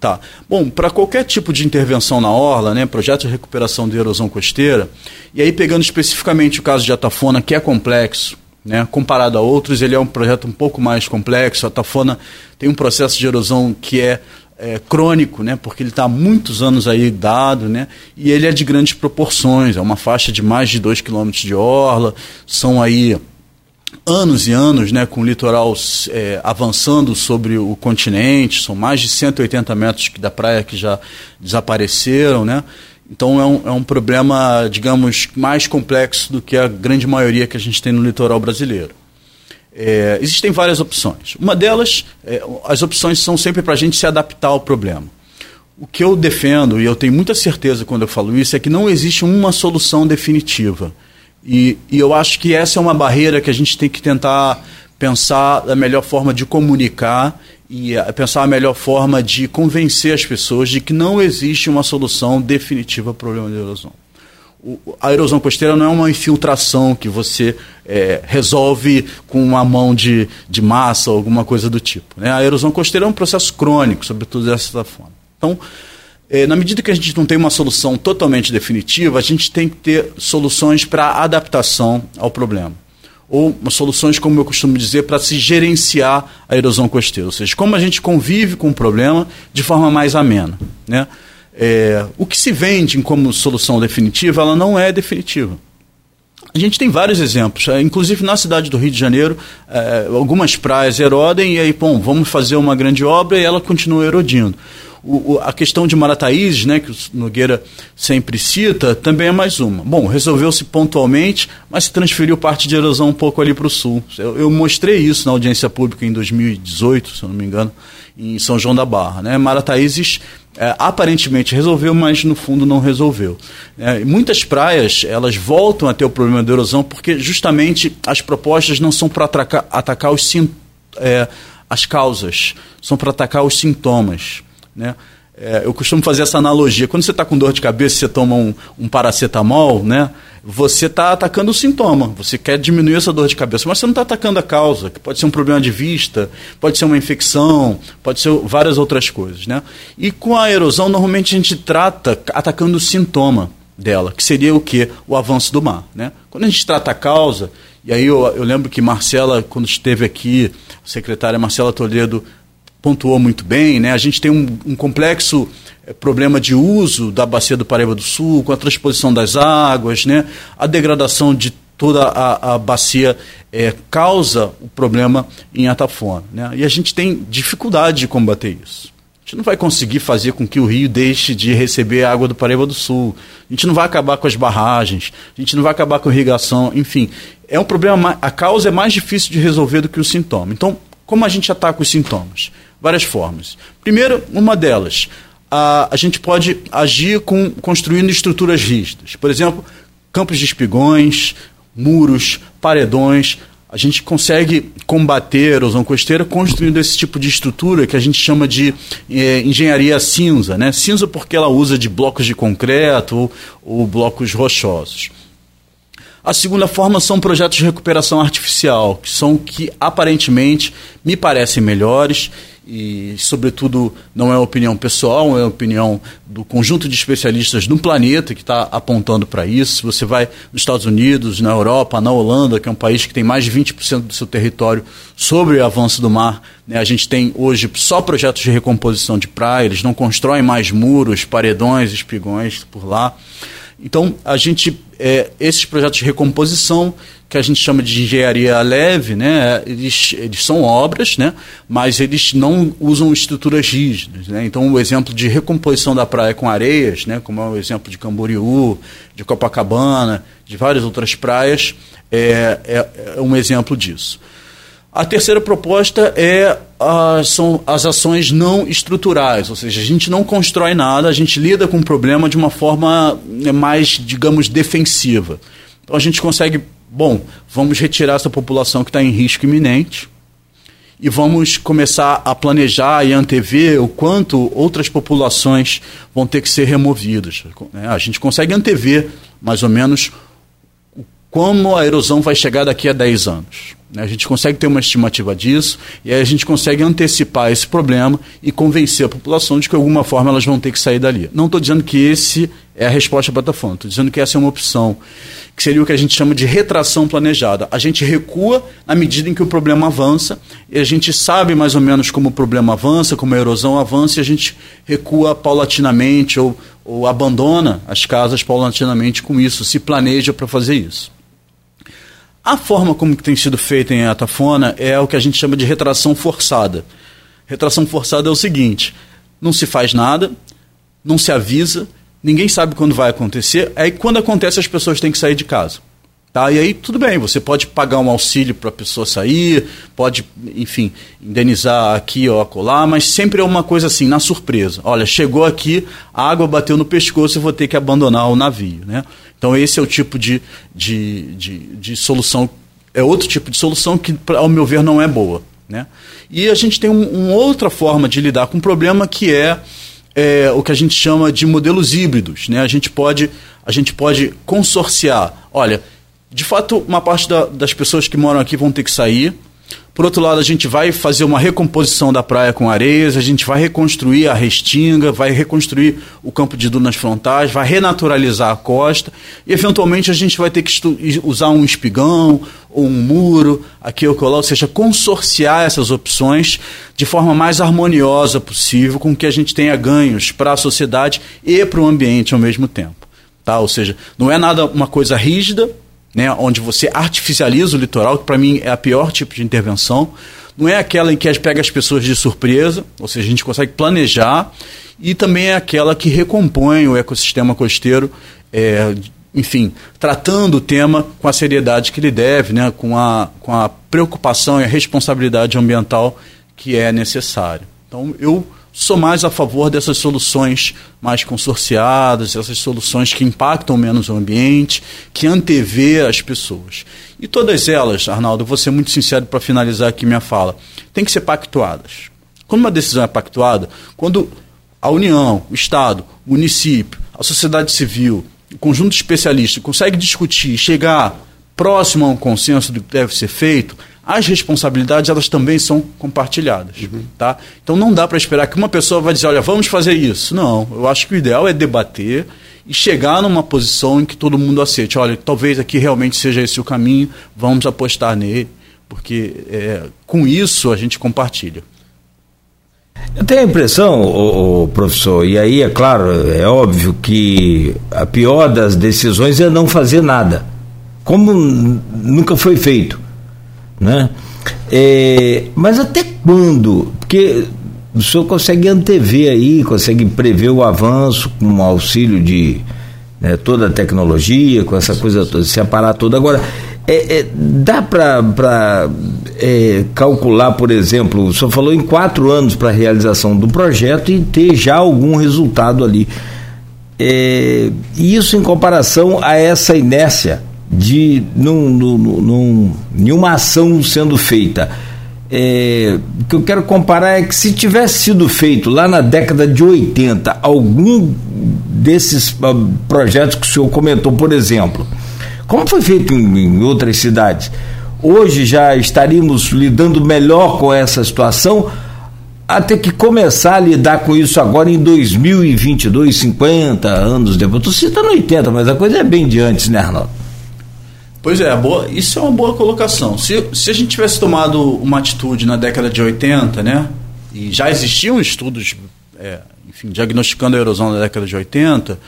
C: Tá. Bom, para qualquer tipo de intervenção na orla, né, projeto de recuperação de erosão costeira, e aí pegando especificamente o caso de Atafona, que é complexo, né, comparado a outros, ele é um projeto um pouco mais complexo. A Atafona tem um processo de erosão que é é, crônico, né, porque ele está há muitos anos aí dado, né, e ele é de grandes proporções, é uma faixa de mais de 2 km de orla, são aí anos e anos né, com o litoral é, avançando sobre o continente, são mais de 180 metros da praia que já desapareceram, né, então é um, é um problema, digamos, mais complexo do que a grande maioria que a gente tem no litoral brasileiro. É, existem várias opções. Uma delas, é, as opções são sempre para a gente se adaptar ao problema. O que eu defendo, e eu tenho muita certeza quando eu falo isso, é que não existe uma solução definitiva. E, e eu acho que essa é uma barreira que a gente tem que tentar pensar a melhor forma de comunicar e pensar a melhor forma de convencer as pessoas de que não existe uma solução definitiva ao problema da erosão a erosão costeira não é uma infiltração que você é, resolve com uma mão de, de massa ou alguma coisa do tipo. Né? A erosão costeira é um processo crônico, sobretudo dessa forma. Então, é, na medida que a gente não tem uma solução totalmente definitiva, a gente tem que ter soluções para adaptação ao problema. Ou soluções, como eu costumo dizer, para se gerenciar a erosão costeira. Ou seja, como a gente convive com o problema de forma mais amena. Né? É, o que se vende como solução definitiva, ela não é definitiva. A gente tem vários exemplos, é, inclusive na cidade do Rio de Janeiro, é, algumas praias erodem e aí, bom, vamos fazer uma grande obra e ela continua erodindo. O, o, a questão de Marataízes, né, que o Nogueira sempre cita, também é mais uma. Bom, resolveu-se pontualmente, mas se transferiu parte de erosão um pouco ali para o sul. Eu, eu, mostrei isso na audiência pública em 2018, se eu não me engano, em São João da Barra. Né? Marataízes é, aparentemente resolveu, mas no fundo não resolveu. É, muitas praias elas voltam a ter o problema da erosão porque justamente as propostas não são para atacar, atacar os, é, as causas, são para atacar os sintomas. Né? É, eu costumo fazer essa analogia. Quando você está com dor de cabeça, você toma um, um paracetamol, né? Você está atacando o sintoma. Você quer diminuir essa dor de cabeça, mas você não está atacando a causa, que pode ser um problema de vista, pode ser uma infecção, pode ser várias outras coisas, né? E com a erosão, normalmente a gente trata atacando o sintoma dela, que seria o que? O avanço do mar, né? Quando a gente trata a causa, e aí eu, eu lembro que Marcela, quando esteve aqui, a secretária Marcela Toledo pontuou muito bem, né? A gente tem um, um complexo é, problema de uso da bacia do Paraíba do Sul, com a transposição das águas, né? A degradação de toda a, a bacia é, causa o problema em Atafona, né? E a gente tem dificuldade de combater isso. A gente não vai conseguir fazer com que o rio deixe de receber a água do Paraíba do Sul. A gente não vai acabar com as barragens, a gente não vai acabar com a irrigação, enfim. É um problema, a causa é mais difícil de resolver do que o sintoma. Então, como a gente ataca os sintomas? Várias formas. Primeiro, uma delas, a, a gente pode agir com, construindo estruturas rígidas. Por exemplo, campos de espigões, muros, paredões. A gente consegue combater a erosão costeira construindo esse tipo de estrutura que a gente chama de é, engenharia cinza. Né? Cinza porque ela usa de blocos de concreto ou, ou blocos rochosos. A segunda forma são projetos de recuperação artificial, que são que aparentemente me parecem melhores e, sobretudo, não é opinião pessoal, é opinião do conjunto de especialistas no planeta que está apontando para isso. Você vai nos Estados Unidos, na Europa, na Holanda, que é um país que tem mais de 20% do seu território sobre o avanço do mar. Né? A gente tem hoje só projetos de recomposição de praia, eles não constroem mais muros, paredões, espigões por lá. Então, a gente, é, esses projetos de recomposição, que a gente chama de engenharia leve, né, eles, eles são obras, né, mas eles não usam estruturas rígidas. Né? Então, o exemplo de recomposição da praia com areias, né, como é o exemplo de Camboriú, de Copacabana, de várias outras praias, é, é, é um exemplo disso. A terceira proposta é são as ações não estruturais, ou seja, a gente não constrói nada, a gente lida com o problema de uma forma né, mais, digamos, defensiva. Então a gente consegue, bom, vamos retirar essa população que está em risco iminente e vamos começar a planejar e antever o quanto outras populações vão ter que ser removidas. Né? A gente consegue antever mais ou menos como a erosão vai chegar daqui a 10 anos. Né? A gente consegue ter uma estimativa disso e aí a gente consegue antecipar esse problema e convencer a população de que de alguma forma elas vão ter que sair dali. Não estou dizendo que esse é a resposta para Botafogo, estou dizendo que essa é uma opção, que seria o que a gente chama de retração planejada. A gente recua na medida em que o problema avança e a gente sabe mais ou menos como o problema avança, como a erosão avança e a gente recua paulatinamente ou, ou abandona as casas paulatinamente com isso, se planeja para fazer isso. A forma como tem sido feita em Atafona é o que a gente chama de retração forçada. Retração forçada é o seguinte: não se faz nada, não se avisa, ninguém sabe quando vai acontecer, aí quando acontece as pessoas têm que sair de casa. Tá? E aí tudo bem, você pode pagar um auxílio para a pessoa sair, pode, enfim, indenizar aqui ou acolá, mas sempre é uma coisa assim, na surpresa. Olha, chegou aqui, a água bateu no pescoço e vou ter que abandonar o navio. Né? Então, esse é o tipo de, de, de, de solução, é outro tipo de solução que, ao meu ver, não é boa. Né? E a gente tem uma um outra forma de lidar com o problema que é, é, o que a gente chama de modelos híbridos. Né? A, gente pode, a gente pode consorciar. Olha, de fato, uma parte da, das pessoas que moram aqui vão ter que sair, Por outro lado, a gente vai fazer uma recomposição da praia com areias, a gente vai reconstruir a restinga, vai reconstruir o campo de dunas frontais, vai renaturalizar a costa e, eventualmente, a gente vai ter que usar um espigão ou um muro aqui ou lá, ou seja, consorciar essas opções de forma mais harmoniosa possível, com que a gente tenha ganhos para a sociedade e para o ambiente ao mesmo tempo. Tá? Ou seja, não é nada uma coisa rígida, né, onde você artificializa o litoral, que para mim é a pior tipo de intervenção. Não é aquela em que pega as pessoas de surpresa, ou seja, a gente consegue planejar, e também é aquela que recompõe o ecossistema costeiro, é, enfim, tratando o tema com a seriedade que ele deve, né, com, a, com a preocupação e a responsabilidade ambiental que é necessário. Então, eu sou mais a favor dessas soluções mais consorciadas, essas soluções que impactam menos o ambiente, que antevê as pessoas. E todas elas, Arnaldo, vou ser muito sincero para finalizar aqui minha fala, têm que ser pactuadas. Quando uma decisão é pactuada, quando a União, o Estado, o município, a sociedade civil, o conjunto de especialistas consegue discutir, chegar próximo a um consenso do que deve ser feito, as responsabilidades elas também são compartilhadas, uhum. tá? Então não dá para esperar que uma pessoa vai dizer, olha, vamos fazer isso. Não, eu acho que o ideal é debater e chegar numa posição em que todo mundo aceite, olha, talvez aqui realmente seja esse o caminho, vamos apostar nele, porque é, com isso a gente compartilha.
B: Eu tenho a impressão, o, professor, e aí é claro, é óbvio que a pior das decisões é não fazer nada, como nunca foi feito né? É, mas até quando? Porque o senhor consegue antever aí, consegue prever o avanço com o auxílio de né, toda a tecnologia, com essa coisa toda, se aparar toda. Agora, é, é, dá para é, calcular, por exemplo, o senhor falou em quatro anos para a realização do projeto e ter já algum resultado ali. É, isso em comparação a essa inércia de num, num, num, nenhuma ação sendo feita. É, o que eu quero comparar é que se tivesse sido feito lá na década de 80 algum desses uh, projetos que o senhor comentou, por exemplo, como foi feito em, em outras cidades, hoje já estaríamos lidando melhor com essa situação a ter que começar a lidar com isso agora em 2022, 50 anos depois. Estou citando 80, mas a coisa é bem de antes, né, Arnaldo?
C: Pois é, boa, isso é uma boa colocação. Se, se a gente tivesse tomado uma atitude na década de 80, né, e já existiam estudos, é, enfim, diagnosticando a erosão na década de 80,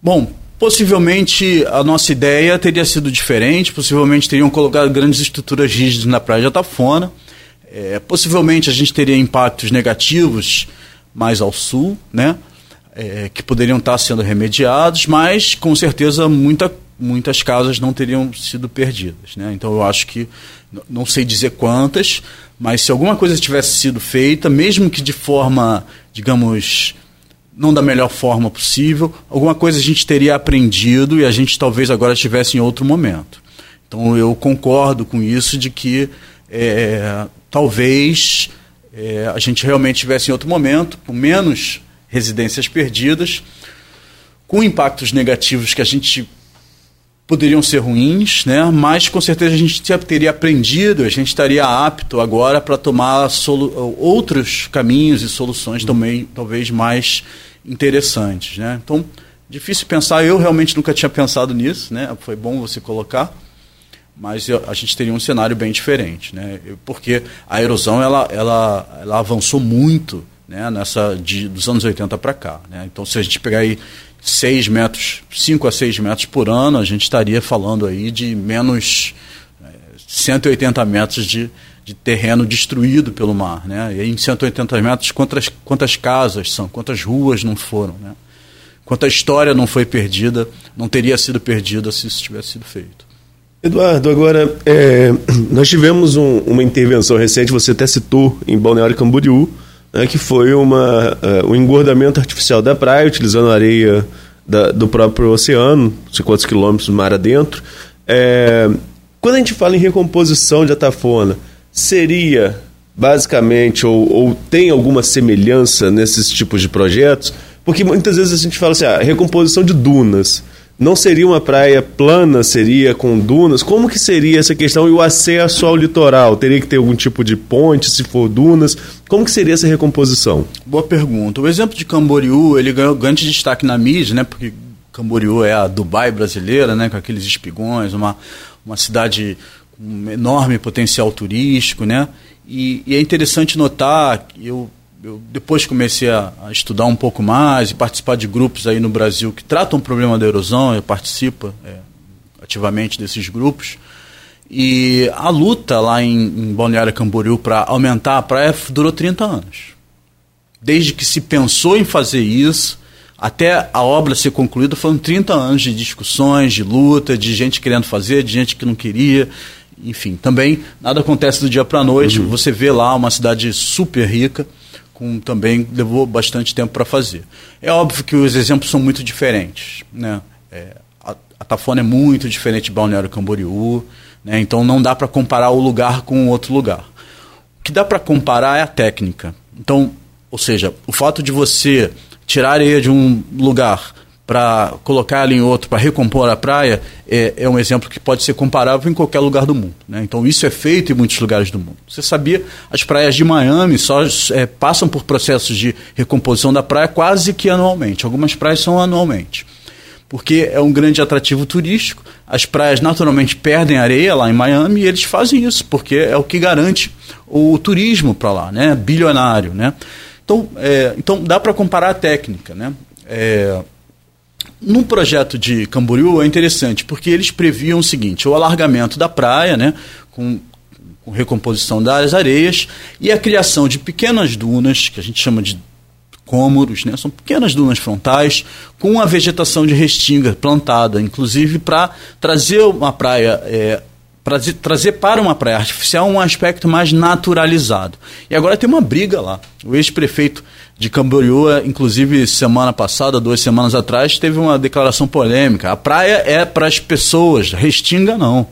C: bom, possivelmente a nossa ideia teria sido diferente, possivelmente teriam colocado grandes estruturas rígidas na praia de Atafona, é, possivelmente a gente teria impactos negativos mais ao sul, né, é, que poderiam estar sendo remediados, mas com certeza muita muitas casas não teriam sido perdidas. Né? Então eu acho que, não sei dizer quantas, mas se alguma coisa tivesse sido feita, mesmo que de forma, digamos, não da melhor forma possível, alguma coisa a gente teria aprendido e a gente talvez agora estivesse em outro momento. Então eu concordo com isso de que é, talvez é, a gente realmente estivesse em outro momento, com menos residências perdidas, com impactos negativos que a gente poderiam ser ruins, né? mas com certeza a gente teria aprendido, a gente estaria apto agora para tomar outros caminhos e soluções também, talvez mais interessantes. Né? Então, difícil pensar, eu realmente nunca tinha pensado nisso, né? foi bom você colocar, mas eu, a gente teria um cenário bem diferente, né? porque a erosão ela, ela, ela avançou muito né? Nessa, de, dos anos 80 para cá. Né? Então, se a gente pegar aí 6 metros, 5 a 6 metros por ano, a gente estaria falando aí de menos 180 é, metros de, de terreno destruído pelo mar. Né? E aí, em 180 metros, quantas, quantas casas são, quantas ruas não foram, né? quanta história não foi perdida, não teria sido perdida se isso tivesse sido feito.
D: Eduardo, agora, é, nós tivemos um, uma intervenção recente, você até citou, em Balneário Camboriú, né, que foi uma, uh, um engordamento artificial da praia, utilizando areia da, do próprio oceano, 50 quilômetros mar adentro. É, quando a gente fala em recomposição de atafona, seria basicamente, ou, ou tem alguma semelhança nesses tipos de projetos? Porque muitas vezes a gente fala assim, ah, recomposição de dunas. Não seria uma praia plana, seria com dunas? Como que seria essa questão e o acesso ao litoral? Teria que ter algum tipo de ponte, se for dunas? Como que seria essa recomposição?
C: Boa pergunta. O exemplo de Camboriú, ele ganhou grande destaque na mídia, né? Porque Camboriú é a Dubai brasileira, né? Com aqueles espigões, uma, uma cidade com um enorme potencial turístico, né? E, e é interessante notar, eu eu depois comecei a, a, estudar um pouco mais e participar de grupos aí no Brasil que tratam o problema da erosão, eu participo é, ativamente desses grupos. E a luta lá em, em Balneário Camboriú para aumentar a praia durou 30 anos. Desde que se pensou em fazer isso, até a obra ser concluída, foram 30 anos de discussões, de luta, de gente querendo fazer, de gente que não queria. Enfim, também nada acontece do dia para a noite. Uhum. Você vê lá uma cidade super rica com também levou bastante tempo para fazer. É óbvio que os exemplos são muito diferentes, né? É, a, a Tafona é muito diferente de Balneário Camboriú, né? Então não dá para comparar o lugar com outro lugar. O que dá para comparar é a técnica. Então, ou seja, o fato de você tirar areia de um lugar para colocar ela em outro, para recompor a praia, é, é, um exemplo que pode ser comparável em qualquer lugar do mundo. Né? Então, isso é feito em muitos lugares do mundo. Você sabia, as praias de Miami só é, passam por processos de recomposição da praia quase que anualmente. Algumas praias são anualmente. Porque é um grande atrativo turístico. As praias naturalmente perdem areia lá em Miami e eles fazem isso, porque é o que garante o turismo para lá, né? bilionário. Né? Então, é, então dá para comparar a técnica. Né? No projeto de Camboriú é interessante, porque eles previam o seguinte: o alargamento da praia, né, com, com recomposição das areias, e a criação de pequenas dunas, que a gente chama de cômoros, né? são pequenas dunas frontais com a vegetação de restinga plantada, inclusive para trazer uma praia é, trazer, trazer para uma praia artificial um aspecto mais naturalizado. E agora tem uma briga lá. O ex-prefeito de Camboriú, inclusive semana passada, duas semanas atrás, teve uma declaração polêmica. A praia é para as pessoas, restinga não.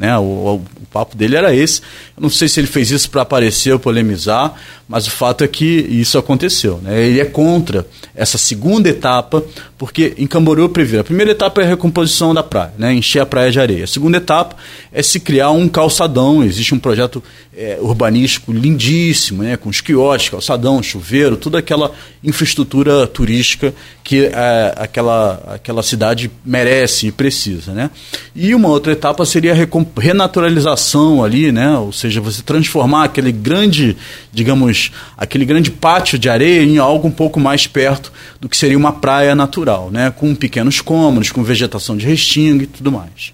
C: Né? O, o, o, papo dele era esse. Eu não sei se ele fez isso para aparecer ou polemizar, mas o fato é que isso aconteceu. Né? Ele é contra essa segunda etapa, porque em Camboriú prevê a primeira etapa é a recomposição da praia, né? encher a praia de areia. A segunda etapa é se criar um calçadão. Existe um projeto é, urbanístico lindíssimo, né? com os quiosques, calçadão, chuveiro, toda aquela infraestrutura turística que é, aquela, aquela cidade merece e precisa. Né? E uma outra etapa seria a renaturalização ali, né? ou seja, você transformar aquele grande, digamos, aquele grande pátio de areia em algo um pouco mais perto do que seria uma praia natural, né? com pequenos cômodos, com vegetação de restinga e tudo mais.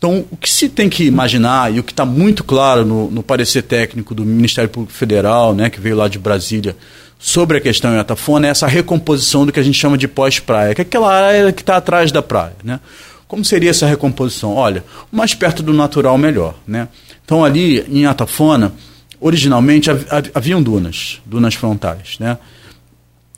C: Então, o que se tem que imaginar, e o que está muito claro no, no, parecer técnico do Ministério Público Federal, né, que veio lá de Brasília, sobre a questão em Atafona, é essa recomposição do que a gente chama de pós-praia, que é aquela área que está atrás da praia. Né? Como seria essa recomposição? Olha, mais perto do natural, melhor. Né? Então, ali em Atafona, originalmente haviam dunas, dunas frontais, né?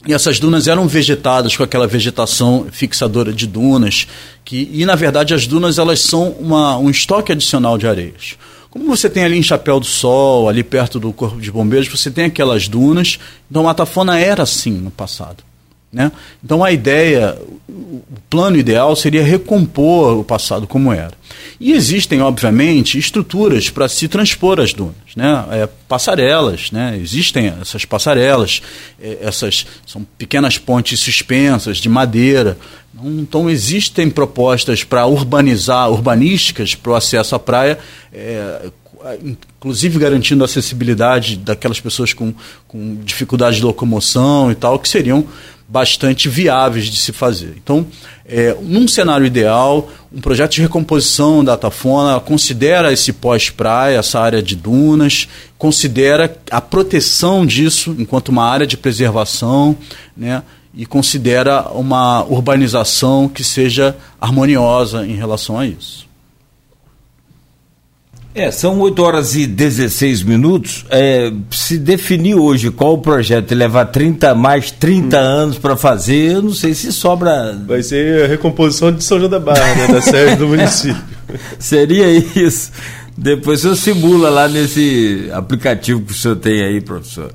C: E essas dunas eram vegetadas com aquela vegetação fixadora de dunas, que, e na verdade as dunas elas são uma, um estoque adicional de areias. Como você tem ali em Chapéu do Sol, ali perto do Corpo de Bombeiros, você tem aquelas dunas, então a Matafona era assim no passado. Né? Então a ideia, o plano ideal seria recompor o passado como era. E existem, obviamente, estruturas para se transpor as dunas, né? É, passarelas, né? existem essas passarelas, é, essas são pequenas pontes suspensas de madeira. Então existem propostas para urbanizar, urbanísticas para o acesso à praia, é, inclusive garantindo a acessibilidade daquelas pessoas com, com dificuldade de locomoção e tal, que seriam bastante viáveis de se fazer. Então, é, num cenário ideal, um projeto de recomposição da Tafona considera esse pós-praia, essa área de dunas, considera a proteção disso enquanto uma área de preservação, né, e considera uma urbanização que seja harmoniosa em relação a isso.
B: É, são 8 horas e 16 minutos. É, se definir hoje qual o projeto levar 30, mais 30 hum. anos para fazer, eu não sei se sobra.
D: Vai ser a recomposição de São João da Barra, né, da sede do município.
B: Seria isso. Depois o senhor simula lá nesse aplicativo que o senhor tem aí, professor.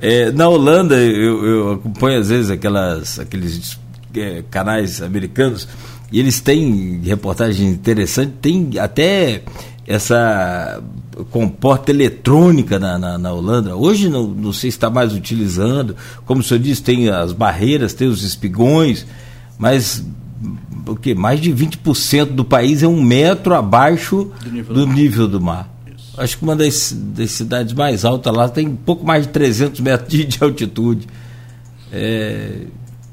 B: É, na Holanda, eu, eu, acompanho às vezes aquelas, aqueles é, canais americanos E eles têm reportagem interessante, tem até essa comporta eletrônica na, na, na, Holanda. Hoje não, não se está mais utilizando. Como o senhor disse, tem as barreiras, tem os espigões, mas o que? Mais de 20% do país é um metro abaixo do nível do, do, nível do mar. Isso. Acho que uma das, das, cidades mais altas lá tem um pouco mais de 300 metros de, de altitude. É,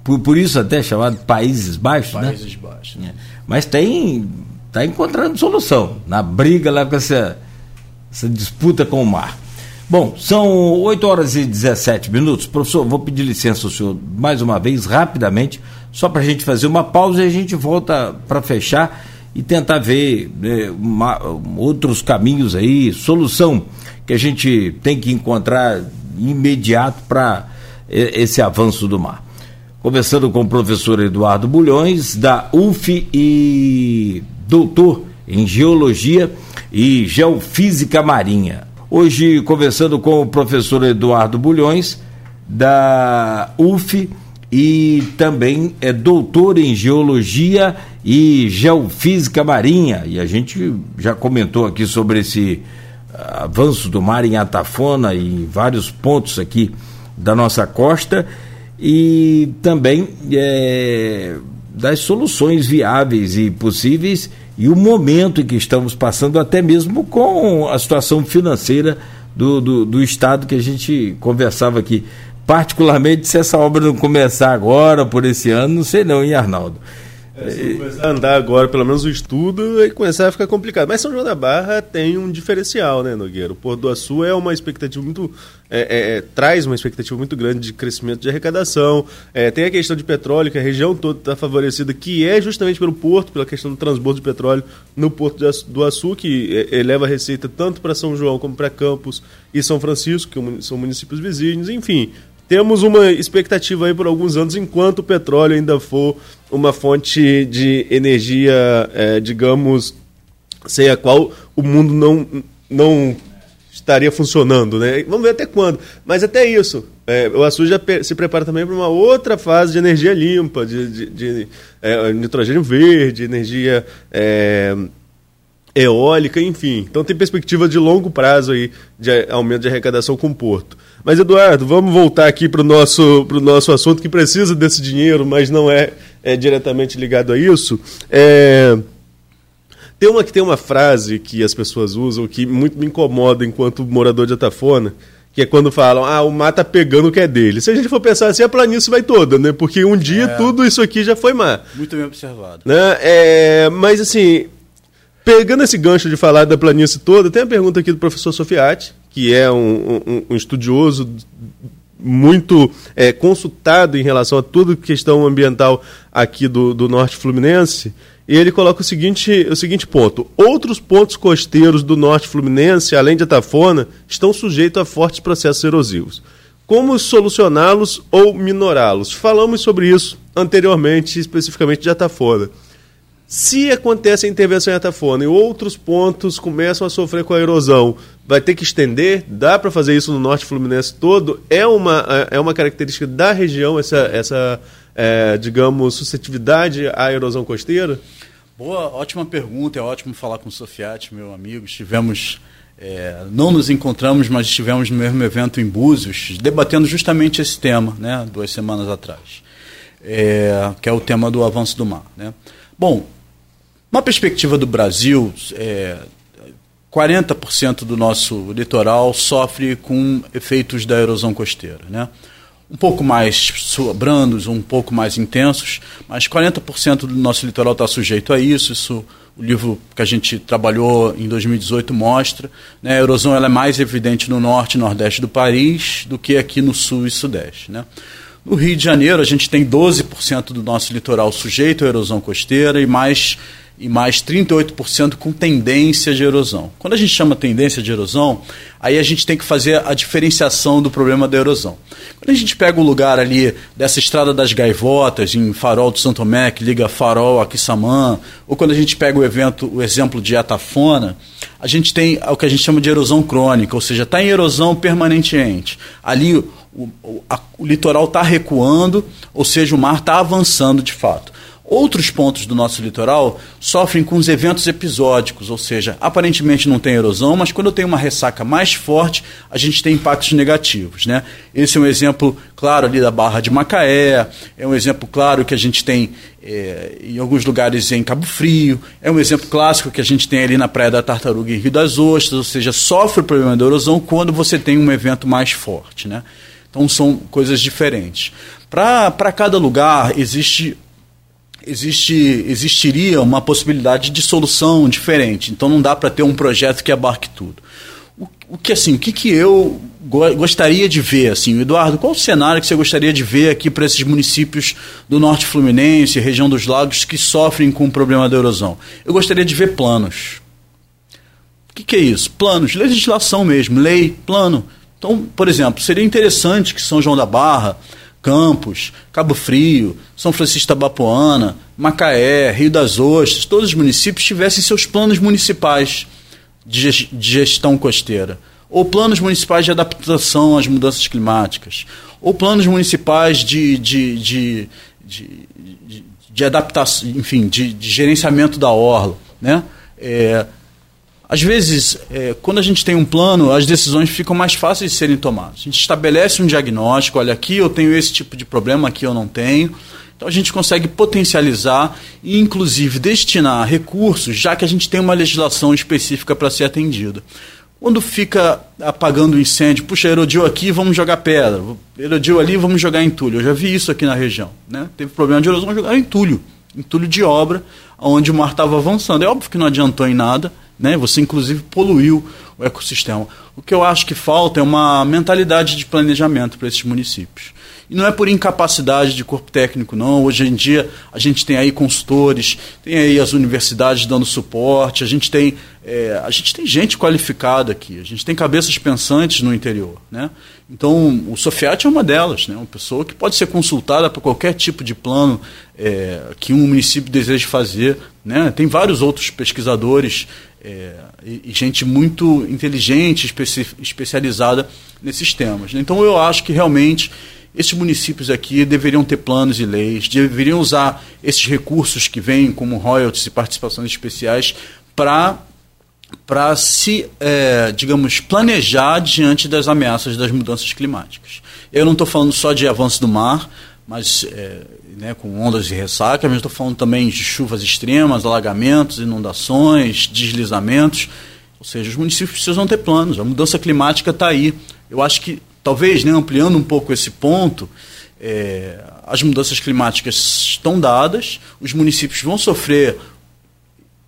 B: por, por isso até chamado Países Baixos,
C: né? Países né? Baixos. É.
B: Mas tem está encontrando solução na briga lá com essa, essa disputa com o mar. Bom, são 8 horas e 17 minutos. Professor, vou pedir licença ao senhor mais uma vez, rapidamente, só para a gente fazer uma pausa e a gente volta para fechar e tentar ver né, uma, outros caminhos aí, solução que a gente tem que encontrar imediato para esse avanço do mar. Conversando com o professor Eduardo Bulhões, da UF e doutor em Geologia e Geofísica Marinha. Hoje, conversando com o professor Eduardo Bulhões, da UF, e também é doutor em Geologia e Geofísica Marinha. E a gente já comentou aqui sobre esse ah, avanço do mar em Atafona e em vários pontos aqui da nossa costa. E também é, das soluções viáveis e possíveis e o momento em que estamos passando, até mesmo com a situação financeira do, do, do Estado que a gente conversava aqui. Particularmente, se essa obra não começar agora, por esse ano, não sei não, hein, Arnaldo?
D: É, se começar a andar agora, pelo menos o estudo, aí começar a ficar complicado. Mas São João da Barra tem um diferencial, né, Nogueira? O Porto do Açu é uma expectativa muito. É, é, é, traz uma expectativa muito grande de crescimento de arrecadação. É, tem a questão de petróleo, que a região toda está favorecida, que é justamente pelo porto, pela questão do transbordo de petróleo no Porto do Açu, que é, eleva a receita tanto para São João como para Campos e São Francisco, que são municípios vizinhos. Enfim, temos uma expectativa aí por alguns anos, enquanto o petróleo ainda for uma fonte de energia, é, digamos, sem a qual o mundo não, não estaria funcionando, né? Vamos ver até quando. Mas até isso, é, o Açu já se prepara também para uma outra fase de energia limpa, de, de, de é, nitrogênio verde, energia é, eólica, enfim. Então tem perspectiva de longo prazo aí de aumento de arrecadação com o porto. Mas, Eduardo, vamos voltar aqui para o nosso, nosso assunto que precisa desse dinheiro, mas não é, é diretamente ligado a isso. É... Tem uma que tem uma frase que as pessoas usam que muito me incomoda enquanto morador de Atafona, que é quando falam, ah, o mar tá pegando o que é dele. Se a gente for pensar assim, a planície vai toda, né? Porque um dia é. tudo isso aqui já foi mar.
C: Muito bem observado.
D: Né? É, mas assim, pegando esse gancho de falar da planície toda, tem a pergunta aqui do professor Sofiati, que é um, um, um estudioso muito é, consultado em relação a toda questão ambiental aqui do, do norte fluminense, e ele coloca o seguinte, o seguinte ponto: outros pontos costeiros do norte fluminense, além de Atafona, estão sujeitos a fortes processos erosivos. Como solucioná-los ou minorá-los? Falamos sobre isso anteriormente, especificamente de Atafona. Se acontece a intervenção em Atafona e outros pontos começam a sofrer com a erosão, vai ter que estender? Dá para fazer isso no norte fluminense todo? É uma, é uma característica da região essa, essa é, digamos, suscetibilidade à erosão costeira?
C: Boa, ótima pergunta. É ótimo falar com o Sofiati, meu amigo. Estivemos, é, não nos encontramos, mas estivemos no mesmo evento em Búzios, debatendo justamente esse tema, né, duas semanas atrás, é, que é o tema do avanço do mar. Né? Bom, uma perspectiva do Brasil, é, 40% do nosso litoral sofre com efeitos da erosão costeira. Né? Um pouco mais brandos, um pouco mais intensos, mas 40% do nosso litoral está sujeito a isso. Isso o livro que a gente trabalhou em 2018 mostra. Né? A erosão ela é mais evidente no norte e nordeste do país do que aqui no sul e sudeste. Né? No Rio de Janeiro, a gente tem 12% do nosso litoral sujeito à erosão costeira e mais e mais 38% com tendência de erosão. Quando a gente chama tendência de erosão, aí a gente tem que fazer a diferenciação do problema da erosão. Quando a gente pega o lugar ali dessa estrada das gaivotas, em Farol do Santo Tomé, que liga Farol a Quissamã, ou quando a gente pega o evento, o exemplo de Atafona, a gente tem o que a gente chama de erosão crônica, ou seja, está em erosão permanentemente. Ali o, o, a, o litoral está recuando, ou seja, o mar está avançando de fato. Outros pontos do nosso litoral sofrem com os eventos episódicos, ou seja, aparentemente não tem erosão, mas quando tem uma ressaca mais forte, a gente tem impactos negativos. Né? Esse é um exemplo claro ali da Barra de Macaé, é um exemplo claro que a gente tem é, em alguns lugares em Cabo Frio, é um exemplo clássico que a gente tem ali na Praia da Tartaruga em Rio das Ostras, ou seja, sofre o problema da erosão quando você tem um evento mais forte. Né? Então são coisas diferentes. Para cada lugar existe existe, existiria uma possibilidade de solução diferente. Então não dá para ter um projeto que abarque tudo. O, o, que assim, o que, que eu go gostaria de ver, assim, Eduardo, qual o cenário que você gostaria de ver aqui para esses municípios do Norte Fluminense, região dos lagos, que sofrem com o problema da erosão? Eu gostaria de ver planos. O que, que é isso? Planos, legislação mesmo, lei, plano. Então, por exemplo, seria interessante que São João da Barra Campos, Cabo Frio, São Francisco da Bapuana, Macaé, Rio das Ostras, todos os municípios tivessem seus planos municipais de gestão costeira, ou planos municipais de adaptação às mudanças climáticas, ou planos municipais de, de, de, de, de adaptação, enfim, de, de, gerenciamento da orla. Né? É, às vezes, é, quando a gente tem um plano, as decisões ficam mais fáceis de serem tomadas. A gente estabelece um diagnóstico, olha, aqui eu tenho esse tipo de problema, aqui eu não tenho. Então a gente consegue potencializar e, inclusive, destinar recursos, já que a gente tem uma legislação específica para ser atendida. Quando fica apagando o incêndio, puxa, erodiu aqui, vamos jogar pedra. Erodiu ali, vamos jogar entulho. Eu já vi isso aqui na região. Né? Teve problema de erosão, jogaram entulho. Entulho de obra, onde o mar estava avançando. É óbvio que não adiantou em nada, né? Você, inclusive, poluiu o ecossistema. O que eu acho que falta é uma mentalidade de planejamento para esses municípios. E não é por incapacidade de corpo técnico, não. Hoje em dia a gente tem aí consultores, tem aí as universidades dando suporte, a gente tem, é, a gente tem gente qualificada aqui, a gente tem cabeças pensantes no interior. Né? Então, o Sofiat é uma delas, né? uma pessoa que pode ser consultada para qualquer tipo de plano é, que um município deseja fazer. Né? Tem vários outros pesquisadores é, e, gente muito inteligente, especi, especializada nesses temas. Né? Então, eu acho que realmente esses municípios aqui deveriam ter planos e leis, deveriam usar esses recursos que vêm, como royalties e participações especiais, para para se, é, digamos, planejar diante das ameaças das mudanças climáticas. Eu não estou falando só de avanço do mar, mas é, né, com ondas de ressaca, mas estou falando também de chuvas extremas, alagamentos, inundações, deslizamentos. Ou seja, os municípios precisam ter planos. A mudança climática está aí. Eu acho que talvez, né, ampliando um pouco esse ponto, é, as mudanças climáticas estão dadas, os municípios vão sofrer,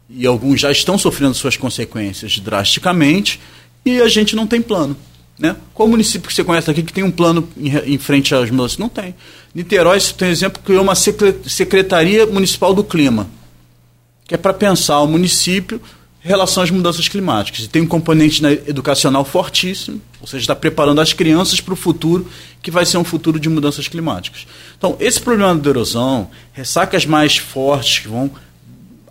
C: e alguns já estão sofrendo suas consequências drasticamente, e a gente não tem plano. Né? Qual município que você conhece aqui que tem um plano em, em frente às mudanças? Não tem. Niterói, você tem exemplo, criou uma Secretaria Municipal do Clima, que é para pensar o município em relação às mudanças climáticas. E tem um componente educacional fortíssimo, ou seja, está preparando as crianças para o futuro, que vai ser um futuro de mudanças climáticas. Então, esse problema da erosão, ressacas mais fortes que vão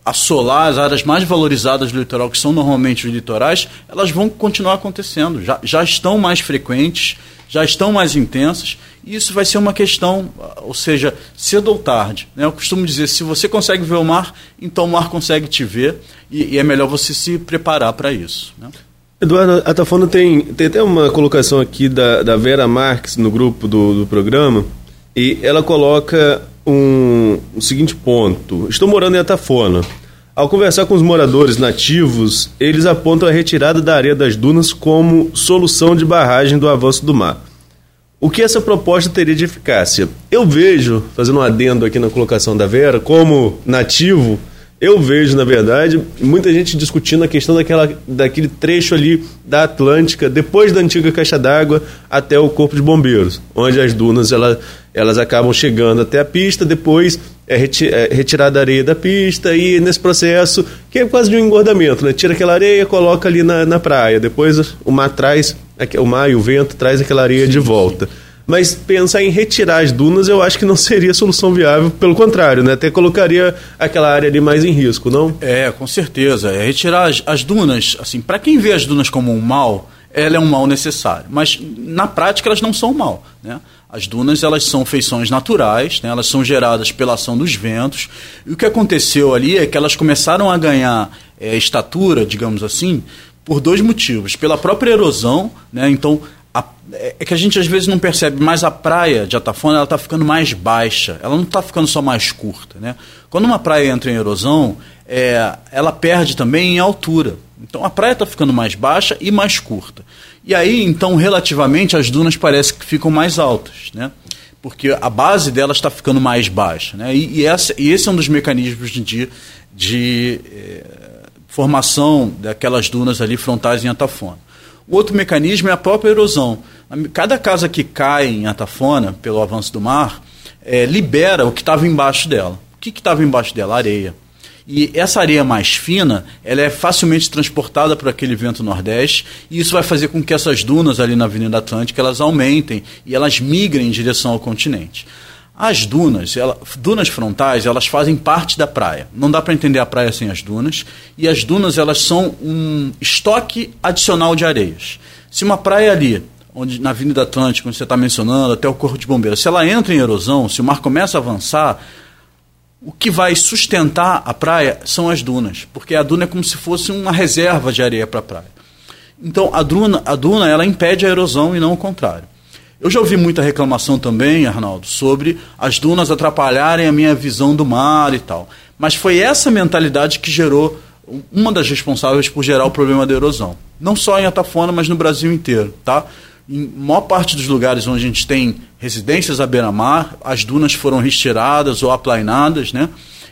C: assolar as áreas mais valorizadas do litoral, que são normalmente os litorais, elas vão continuar acontecendo. Já, já estão mais frequentes, já estão mais intensas, e isso vai ser uma questão, ou seja, cedo ou tarde. Né? Eu costumo dizer, se você consegue ver o mar, então o mar consegue te ver, e, e é melhor você se preparar para isso. Né?
D: Eduardo, a Tafona tem, tem até uma colocação aqui da, da Vera Marques no grupo do, do programa, e ela coloca um, o seguinte ponto. Estou morando em Atafona. Ao conversar com os moradores nativos, eles apontam a retirada da areia das dunas como solução de barragem do avanço do mar. O que essa proposta teria de eficácia? Eu vejo, fazendo um adendo aqui na colocação da Vera, como nativo, eu vejo, na verdade, muita gente discutindo a questão daquela, daquele trecho ali da Atlântica, depois da antiga caixa d'água até o Corpo de Bombeiros, onde as dunas ela, elas acabam chegando até a pista, depois é, reti é retirada a areia da pista e nesse processo, que é quase de um engordamento, né? Tira aquela areia, coloca ali na, na praia, depois o mar traz, o mar e o vento traz aquela areia sim, de volta. Sim. Mas pensar em retirar as dunas eu acho que não seria solução viável, pelo contrário, né? Até colocaria aquela área ali mais em risco, não?
C: É, com certeza. É retirar as, as dunas, assim, para quem vê as dunas como um mal, ela é um mal necessário. Mas na prática elas não são mal. Né? As dunas elas são feições naturais, né? elas são geradas pela ação dos ventos. E o que aconteceu ali é que elas começaram a ganhar é, estatura, digamos assim, por dois motivos. Pela própria erosão, né? então a, é que a gente às vezes não percebe, mas a praia de Atafona ela está ficando mais baixa, ela não está ficando só mais curta. Né? Quando uma praia entra em erosão, é, ela perde também em altura. Então a praia está ficando mais baixa e mais curta. E aí, então, relativamente, as dunas parecem que ficam mais altas, né? porque a base delas está ficando mais baixa. Né? E, e, essa, e, esse é um dos mecanismos de, de é, formação daquelas dunas ali frontais em Atafona. O outro mecanismo é a própria erosão. Cada casa que cai em Atafona, pelo avanço do mar, é, libera o que estava embaixo dela. O que estava embaixo dela? Areia. E essa areia mais fina, ela é facilmente transportada por aquele vento nordeste, e isso vai fazer com que essas dunas ali na Avenida Atlântica, elas aumentem e elas migrem em direção ao continente. As dunas, ela, dunas frontais, elas fazem parte da praia. Não dá para entender a praia sem as dunas. E as dunas, elas são um estoque adicional de areias. Se uma praia ali, onde na Avenida Atlântica, onde você está mencionando, até o Corpo de Bombeiros, se ela entra em erosão, se o mar começa a avançar, o que vai sustentar a praia são as dunas, porque a duna é como se fosse uma reserva de areia para a praia. Então a duna, a duna ela impede a erosão e não o contrário. Eu já ouvi muita reclamação também, Arnaldo, sobre as dunas atrapalharem a minha visão do mar e tal. Mas foi essa mentalidade que gerou uma das responsáveis por gerar o problema da erosão. Não só em Atafona, mas no Brasil inteiro, tá? Em maior parte dos lugares onde a gente tem residências à beira-mar, as dunas foram retiradas ou aplainadas, né?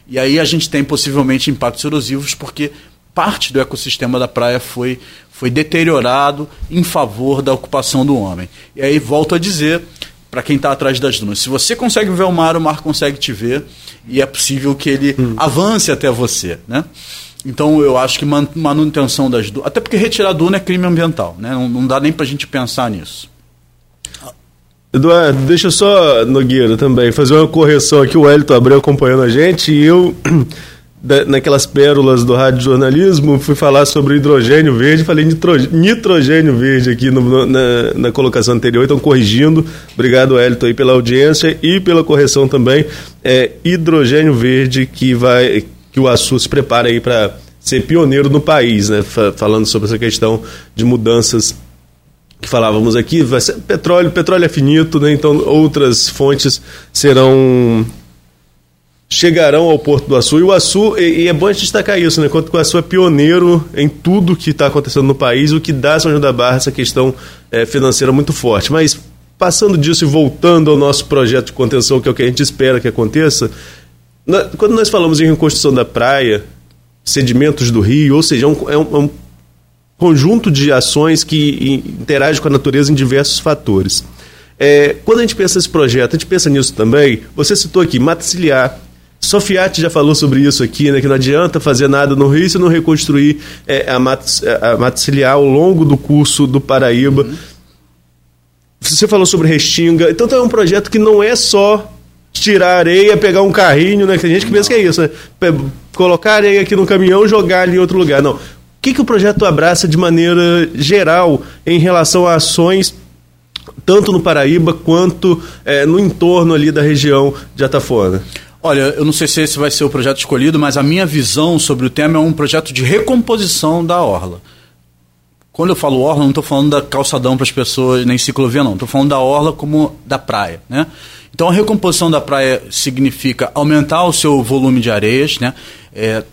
C: E aí a gente tem possivelmente impactos erosivos porque parte do ecossistema da praia foi, foi deteriorado em favor da ocupação do homem. E aí volto a dizer para quem está atrás das dunas, se você consegue ver o mar, o mar consegue te ver e é possível que ele hum. avance até você, né? Então eu acho que manutenção das dunas, até porque retirar duna é crime ambiental, né? não, não dá nem para a gente pensar nisso.
D: Eduardo, deixa eu só, Nogueira, também, fazer uma correção aqui. O Elton Abreu acompanhando a gente e eu naquelas pérolas do rádio jornalismo, fui falar sobre hidrogênio verde, falei nitrogênio verde aqui no, na, na, colocação anterior, então corrigindo. Obrigado, Elton, aí, pela audiência e pela correção também. É hidrogênio verde que vai que o Açu se prepara aí para ser pioneiro no país, né? Falando sobre essa questão de mudanças que falávamos aqui, vai ser petróleo, petróleo é finito, né? Então outras fontes serão chegarão ao Porto do Açu. E o Açu, e, e é bom a gente destacar isso, né? Enquanto o Açu é pioneiro em tudo que está acontecendo no país, o que dá São João da Barra essa questão é, financeira muito forte. Mas passando disso e voltando ao nosso projeto de contenção, que é o que a gente espera que aconteça, quando nós falamos em reconstrução da praia, sedimentos do rio, ou seja, é um, é um, é um conjunto de ações que interagem com a natureza em diversos fatores. É, quando a gente pensa nesse projeto, a gente pensa nisso também. Você citou aqui mata ciliar, Sofiati já falou sobre isso aqui, né, que não adianta fazer nada no Rio se não reconstruir é, a, mata, a mata ciliar ao longo do curso do Paraíba. Uhum. Você falou sobre Restinga. Então é um projeto que não é só tirar areia, pegar um carrinho, né? Tem gente que pensa que é isso, né? Colocar areia aqui no caminhão jogar ali em outro lugar. Não. O que, que o projeto abraça de maneira geral em relação a ações tanto no Paraíba quanto é, no entorno ali da região de Atafona?
C: Olha, eu não sei se esse vai ser o projeto escolhido, mas a minha visão sobre o tema é um projeto de recomposição da orla. Quando eu falo orla, não estou falando da calçadão para as pessoas, nem ciclovia, não. Estou falando da orla como da praia, né? Então, a recomposição da praia significa aumentar o seu volume de areias, né? É,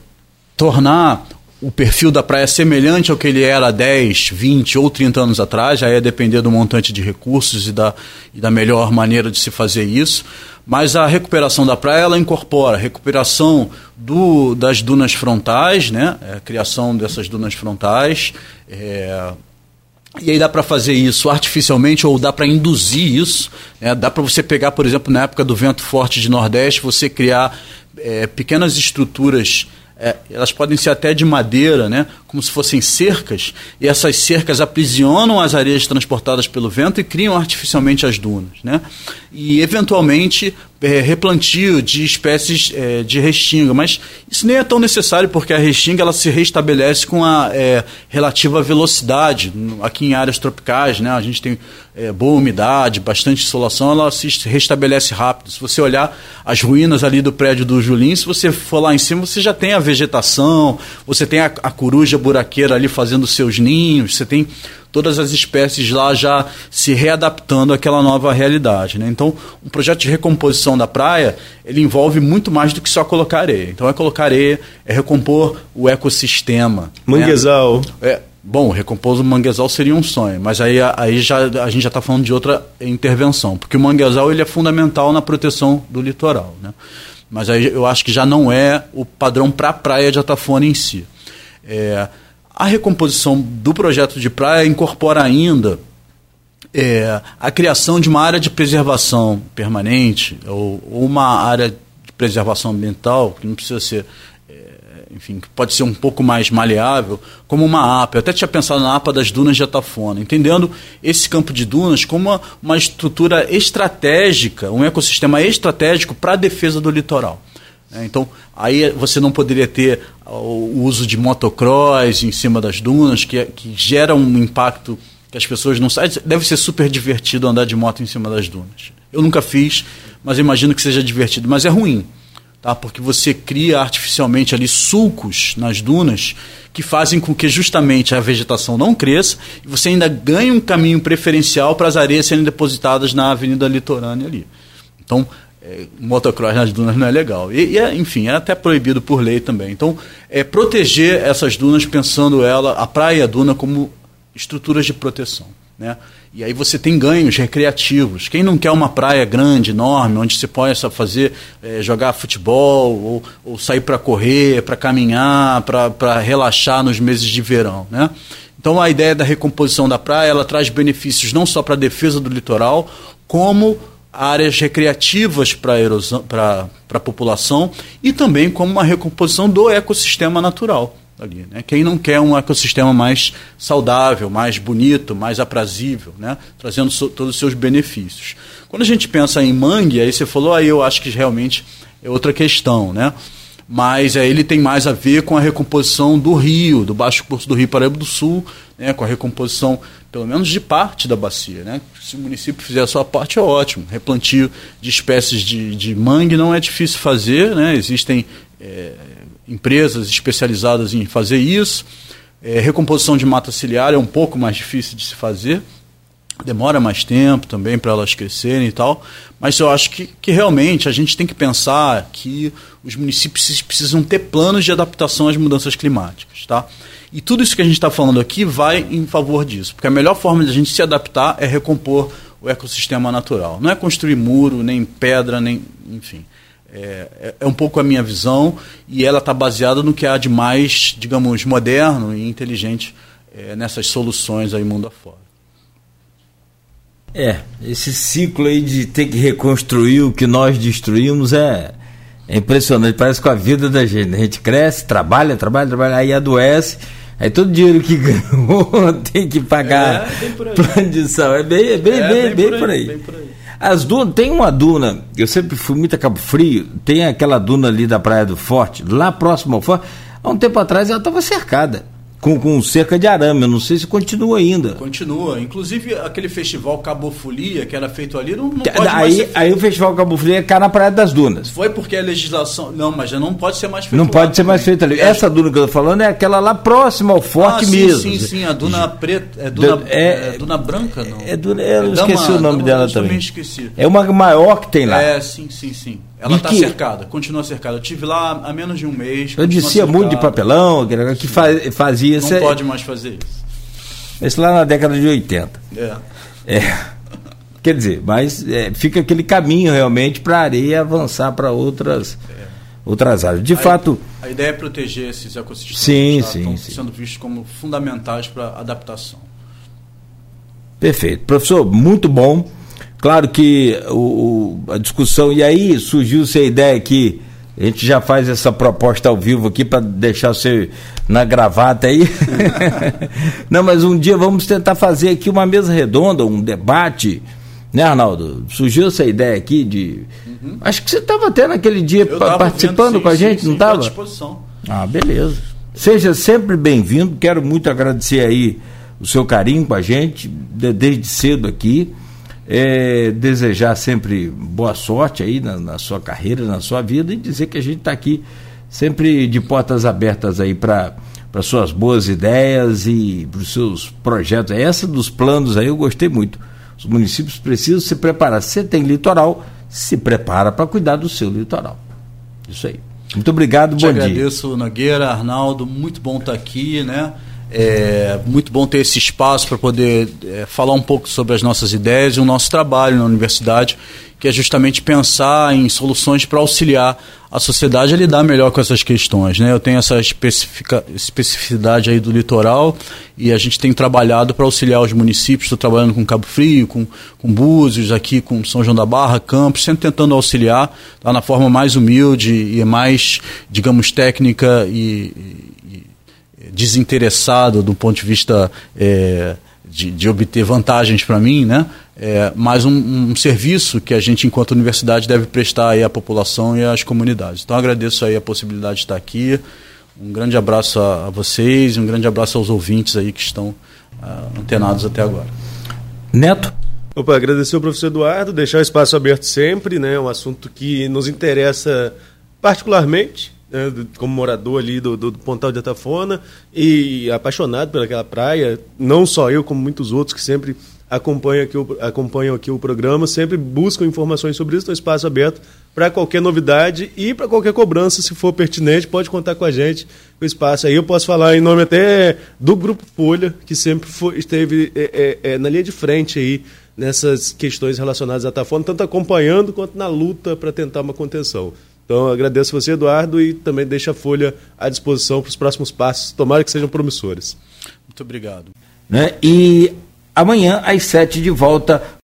C: tornar o perfil da praia semelhante ao que ele era 10, 20 ou 30 anos atrás, já ia depender do montante de recursos e da, e da melhor maneira de se fazer isso. Mas a recuperação da praia ela incorpora a recuperação do, das dunas frontais, né? É, a criação dessas dunas frontais. É, e aí dá para fazer isso artificialmente ou dá para induzir isso. Né? Dá para você pegar, por exemplo, na época do vento forte de Nordeste, você criar é, pequenas estruturas é, elas podem ser até de madeira, né, como se fossem cercas, e essas cercas aprisionam as areias transportadas pelo vento e criam artificialmente as dunas. Né? E, eventualmente, é, replantio de espécies é, de restinga, mas isso nem é tão necessário porque a restinga ela se restabelece com a é, relativa velocidade. Aqui em áreas tropicais, né, a gente tem é, boa umidade, bastante insolação, ela se restabelece rápido. Se você olhar as ruínas ali do prédio do Julim, se você for lá em cima, você já tem a vegetação, você tem a, a coruja buraqueira ali fazendo seus ninhos, você tem todas as espécies lá já se readaptando àquela nova realidade. Né? Então, um projeto de recomposição da praia, ele envolve muito mais do que só colocar areia. Então, é colocar areia, é recompor o ecossistema. Né?
D: Manguezal.
C: Né? É, bom, recompor o manguezal seria um sonho, mas aí, aí já, a gente já está falando de outra intervenção, porque o manguezal ele é fundamental na proteção do litoral. Né? Mas aí eu acho que já não é o padrão para a praia de Atafona em si. É, a recomposição do projeto de praia incorpora ainda é, a criação de uma área de preservação permanente ou, ou, uma área de preservação ambiental, que não precisa ser, é, enfim, que pode ser um pouco mais maleável, como uma APA. Eu até tinha pensado na APA das dunas de Atafona, entendendo esse campo de dunas como uma, uma estrutura estratégica, um ecossistema estratégico para a defesa do litoral. É, então, aí você não poderia ter o uso de motocross em cima das dunas, que, que gera um impacto que as pessoas não sabem. Deve ser super divertido andar de moto em cima das dunas. Eu nunca fiz, mas imagino que seja divertido. Mas é ruim, tá? porque você cria artificialmente ali sulcos nas dunas que fazem com que justamente a vegetação não cresça e você ainda ganhe um caminho preferencial para as areias serem depositadas na avenida litorânea ali. Então, é, motocross nas dunas não é legal. E, e é, enfim, é até proibido por lei também. Então, é proteger essas dunas pensando ela, a praia e a duna, como estruturas de proteção. Né? E aí você tem ganhos recreativos. Quem não quer uma praia grande, enorme, onde você possa fazer, é, jogar futebol, ou, ou sair para correr, para caminhar, para relaxar nos meses de verão. Né? Então a ideia da recomposição da praia ela traz benefícios não só para a defesa do litoral, como áreas recreativas para a população e também como uma recomposição do ecossistema natural. Ali, né? Quem não quer um ecossistema mais saudável, mais bonito, mais aprazível, né? trazendo so, todos os seus benefícios. Quando a gente pensa em mangue, aí você falou, aí eu acho que realmente é outra questão. Né? mas é, ele tem mais a ver com a recomposição do rio, do baixo curso do Rio Paraíba do Sul, né, com a recomposição, pelo menos, de parte da bacia. Né? Se o município fizer a sua parte, é ótimo. Replantio de espécies de, de mangue não é difícil fazer, né? existem é, empresas especializadas em fazer isso. É, recomposição de mata ciliar é um pouco mais difícil de se fazer, demora mais tempo também para elas crescerem e tal, mas eu acho que, que realmente a gente tem que pensar que os municípios precisam ter planos de adaptação às mudanças climáticas, tá? E tudo isso que a gente está falando aqui vai em favor disso, porque a melhor forma de a gente se adaptar é recompor o ecossistema natural. Não é construir muro, nem pedra, nem. enfim. É, é, é um pouco a minha visão e ela está baseada no que há de mais, digamos, moderno e inteligente é, nessas soluções aí mundo afora.
B: É, esse ciclo aí de ter que reconstruir o que nós destruímos é, é impressionante. Parece com a vida da gente. A gente cresce, trabalha, trabalha, trabalha, aí adoece. Aí todo dinheiro que ganhou tem que pagar é, plano de saúde. É bem, é bem, é, bem, bem, bem, por, aí, bem por aí. As dunas, tem uma duna, eu sempre fui muito a Cabo Frio, tem aquela duna ali da Praia do Forte, lá próximo ao Forte. Há um tempo atrás ela estava cercada com, com cerca de arame. Eu não sei se continua ainda.
C: Continua. Inclusive, aquele festival Cabo Folia, que era feito ali, não, não pode
B: aí, Aí o festival Cabo Folia cai na Praia das Dunas.
C: Foi porque a legislação... Não, mas já não pode ser mais
B: feito Não pode ser também. mais feito ali. É. Essa duna que eu estou falando é aquela lá próxima ao forte
C: ah,
B: mesmo.
C: Sim, sim, a duna preta... É duna, é, é duna branca, não?
B: É duna, eu é esqueci o nome
C: dama,
B: dela
C: também.
B: também.
C: esqueci.
B: É uma maior que tem lá.
C: É, sim, sim, sim. Ela está que... cercada, continua cercada. Eu tive lá há menos de um mês.
B: Eu dizia muito de papelão, que fazia
C: isso. Não pode mais fazer isso.
B: Isso lá na década de 80.
C: É.
B: é. Quer dizer, mas é, fica aquele caminho realmente para a areia avançar para outras, é. outras áreas. De a fato.
C: A ideia é proteger esses ecossistemas
B: sim, tá? sim, estão
C: sim. sendo vistos como fundamentais para adaptação.
B: Perfeito. Professor, muito bom. Claro que o, a discussão, e aí surgiu-se a ideia que A gente já faz essa proposta ao vivo aqui para deixar você na gravata aí. Não, mas um dia vamos tentar fazer aqui uma mesa redonda, um debate. Né, Arnaldo? Surgiu essa ideia aqui de. Uhum. Acho que você estava até naquele dia participando vendo, sim, com a gente, sim, não estava? disposição. Ah, beleza. Seja sempre bem-vindo. Quero muito agradecer aí o seu carinho com a gente, desde cedo aqui. É, desejar sempre boa sorte aí na, na, sua carreira, na sua vida e dizer que a gente está aqui sempre de portas abertas aí para para suas boas ideias e para os seus projetos. Essa dos planos aí eu gostei muito. Os municípios precisam se preparar. Se você tem litoral, se prepara para cuidar do seu litoral. Isso aí. Muito obrigado, Te bom
C: agradeço, dia. Agradeço, Nogueira, Arnaldo, muito bom estar aqui, né? É muito bom ter esse espaço para poder é, falar um pouco sobre as nossas ideias e o nosso trabalho na universidade, que é justamente pensar em soluções para auxiliar a sociedade a lidar melhor com essas questões. Né? Eu tenho essa especificidade aí do litoral e a gente tem trabalhado para auxiliar os municípios. Estou trabalhando com Cabo Frio, com, com Búzios, aqui com São João da Barra, Campos, sempre tentando auxiliar tá, na forma mais humilde e mais, digamos, técnica e, desinteressado do ponto de vista é, de, de, obter vantagens para mim, né? É, mas um, um, serviço que a gente, enquanto universidade, deve prestar aí à população e às comunidades. Então, agradeço aí a possibilidade de estar aqui. Um grande abraço a, a vocês e um grande abraço aos ouvintes aí que estão uh, antenados até agora.
B: Neto?
D: Opa, agradecer ao professor Eduardo, deixar o espaço aberto sempre, né? Um assunto que nos interessa particularmente né, como morador ali do, do, do, Pontal de Atafona e apaixonado pelaquela praia, não só eu, como muitos outros que sempre acompanham aqui o, acompanham aqui o programa, sempre buscam informações sobre isso no espaço aberto para qualquer novidade e para qualquer cobrança, se for pertinente, pode contar com a gente, o espaço aí. Eu posso falar em nome até do Grupo Folha, que sempre foi, esteve é, é, é, na linha de frente aí nessas questões relacionadas à Atafona, tanto acompanhando quanto na luta para tentar uma contenção. Então, agradeço você, Eduardo, e também deixo a Folha à disposição para os próximos passos. Tomara que sejam promissores.
C: Muito obrigado.
B: Né? E amanhã, às sete, de volta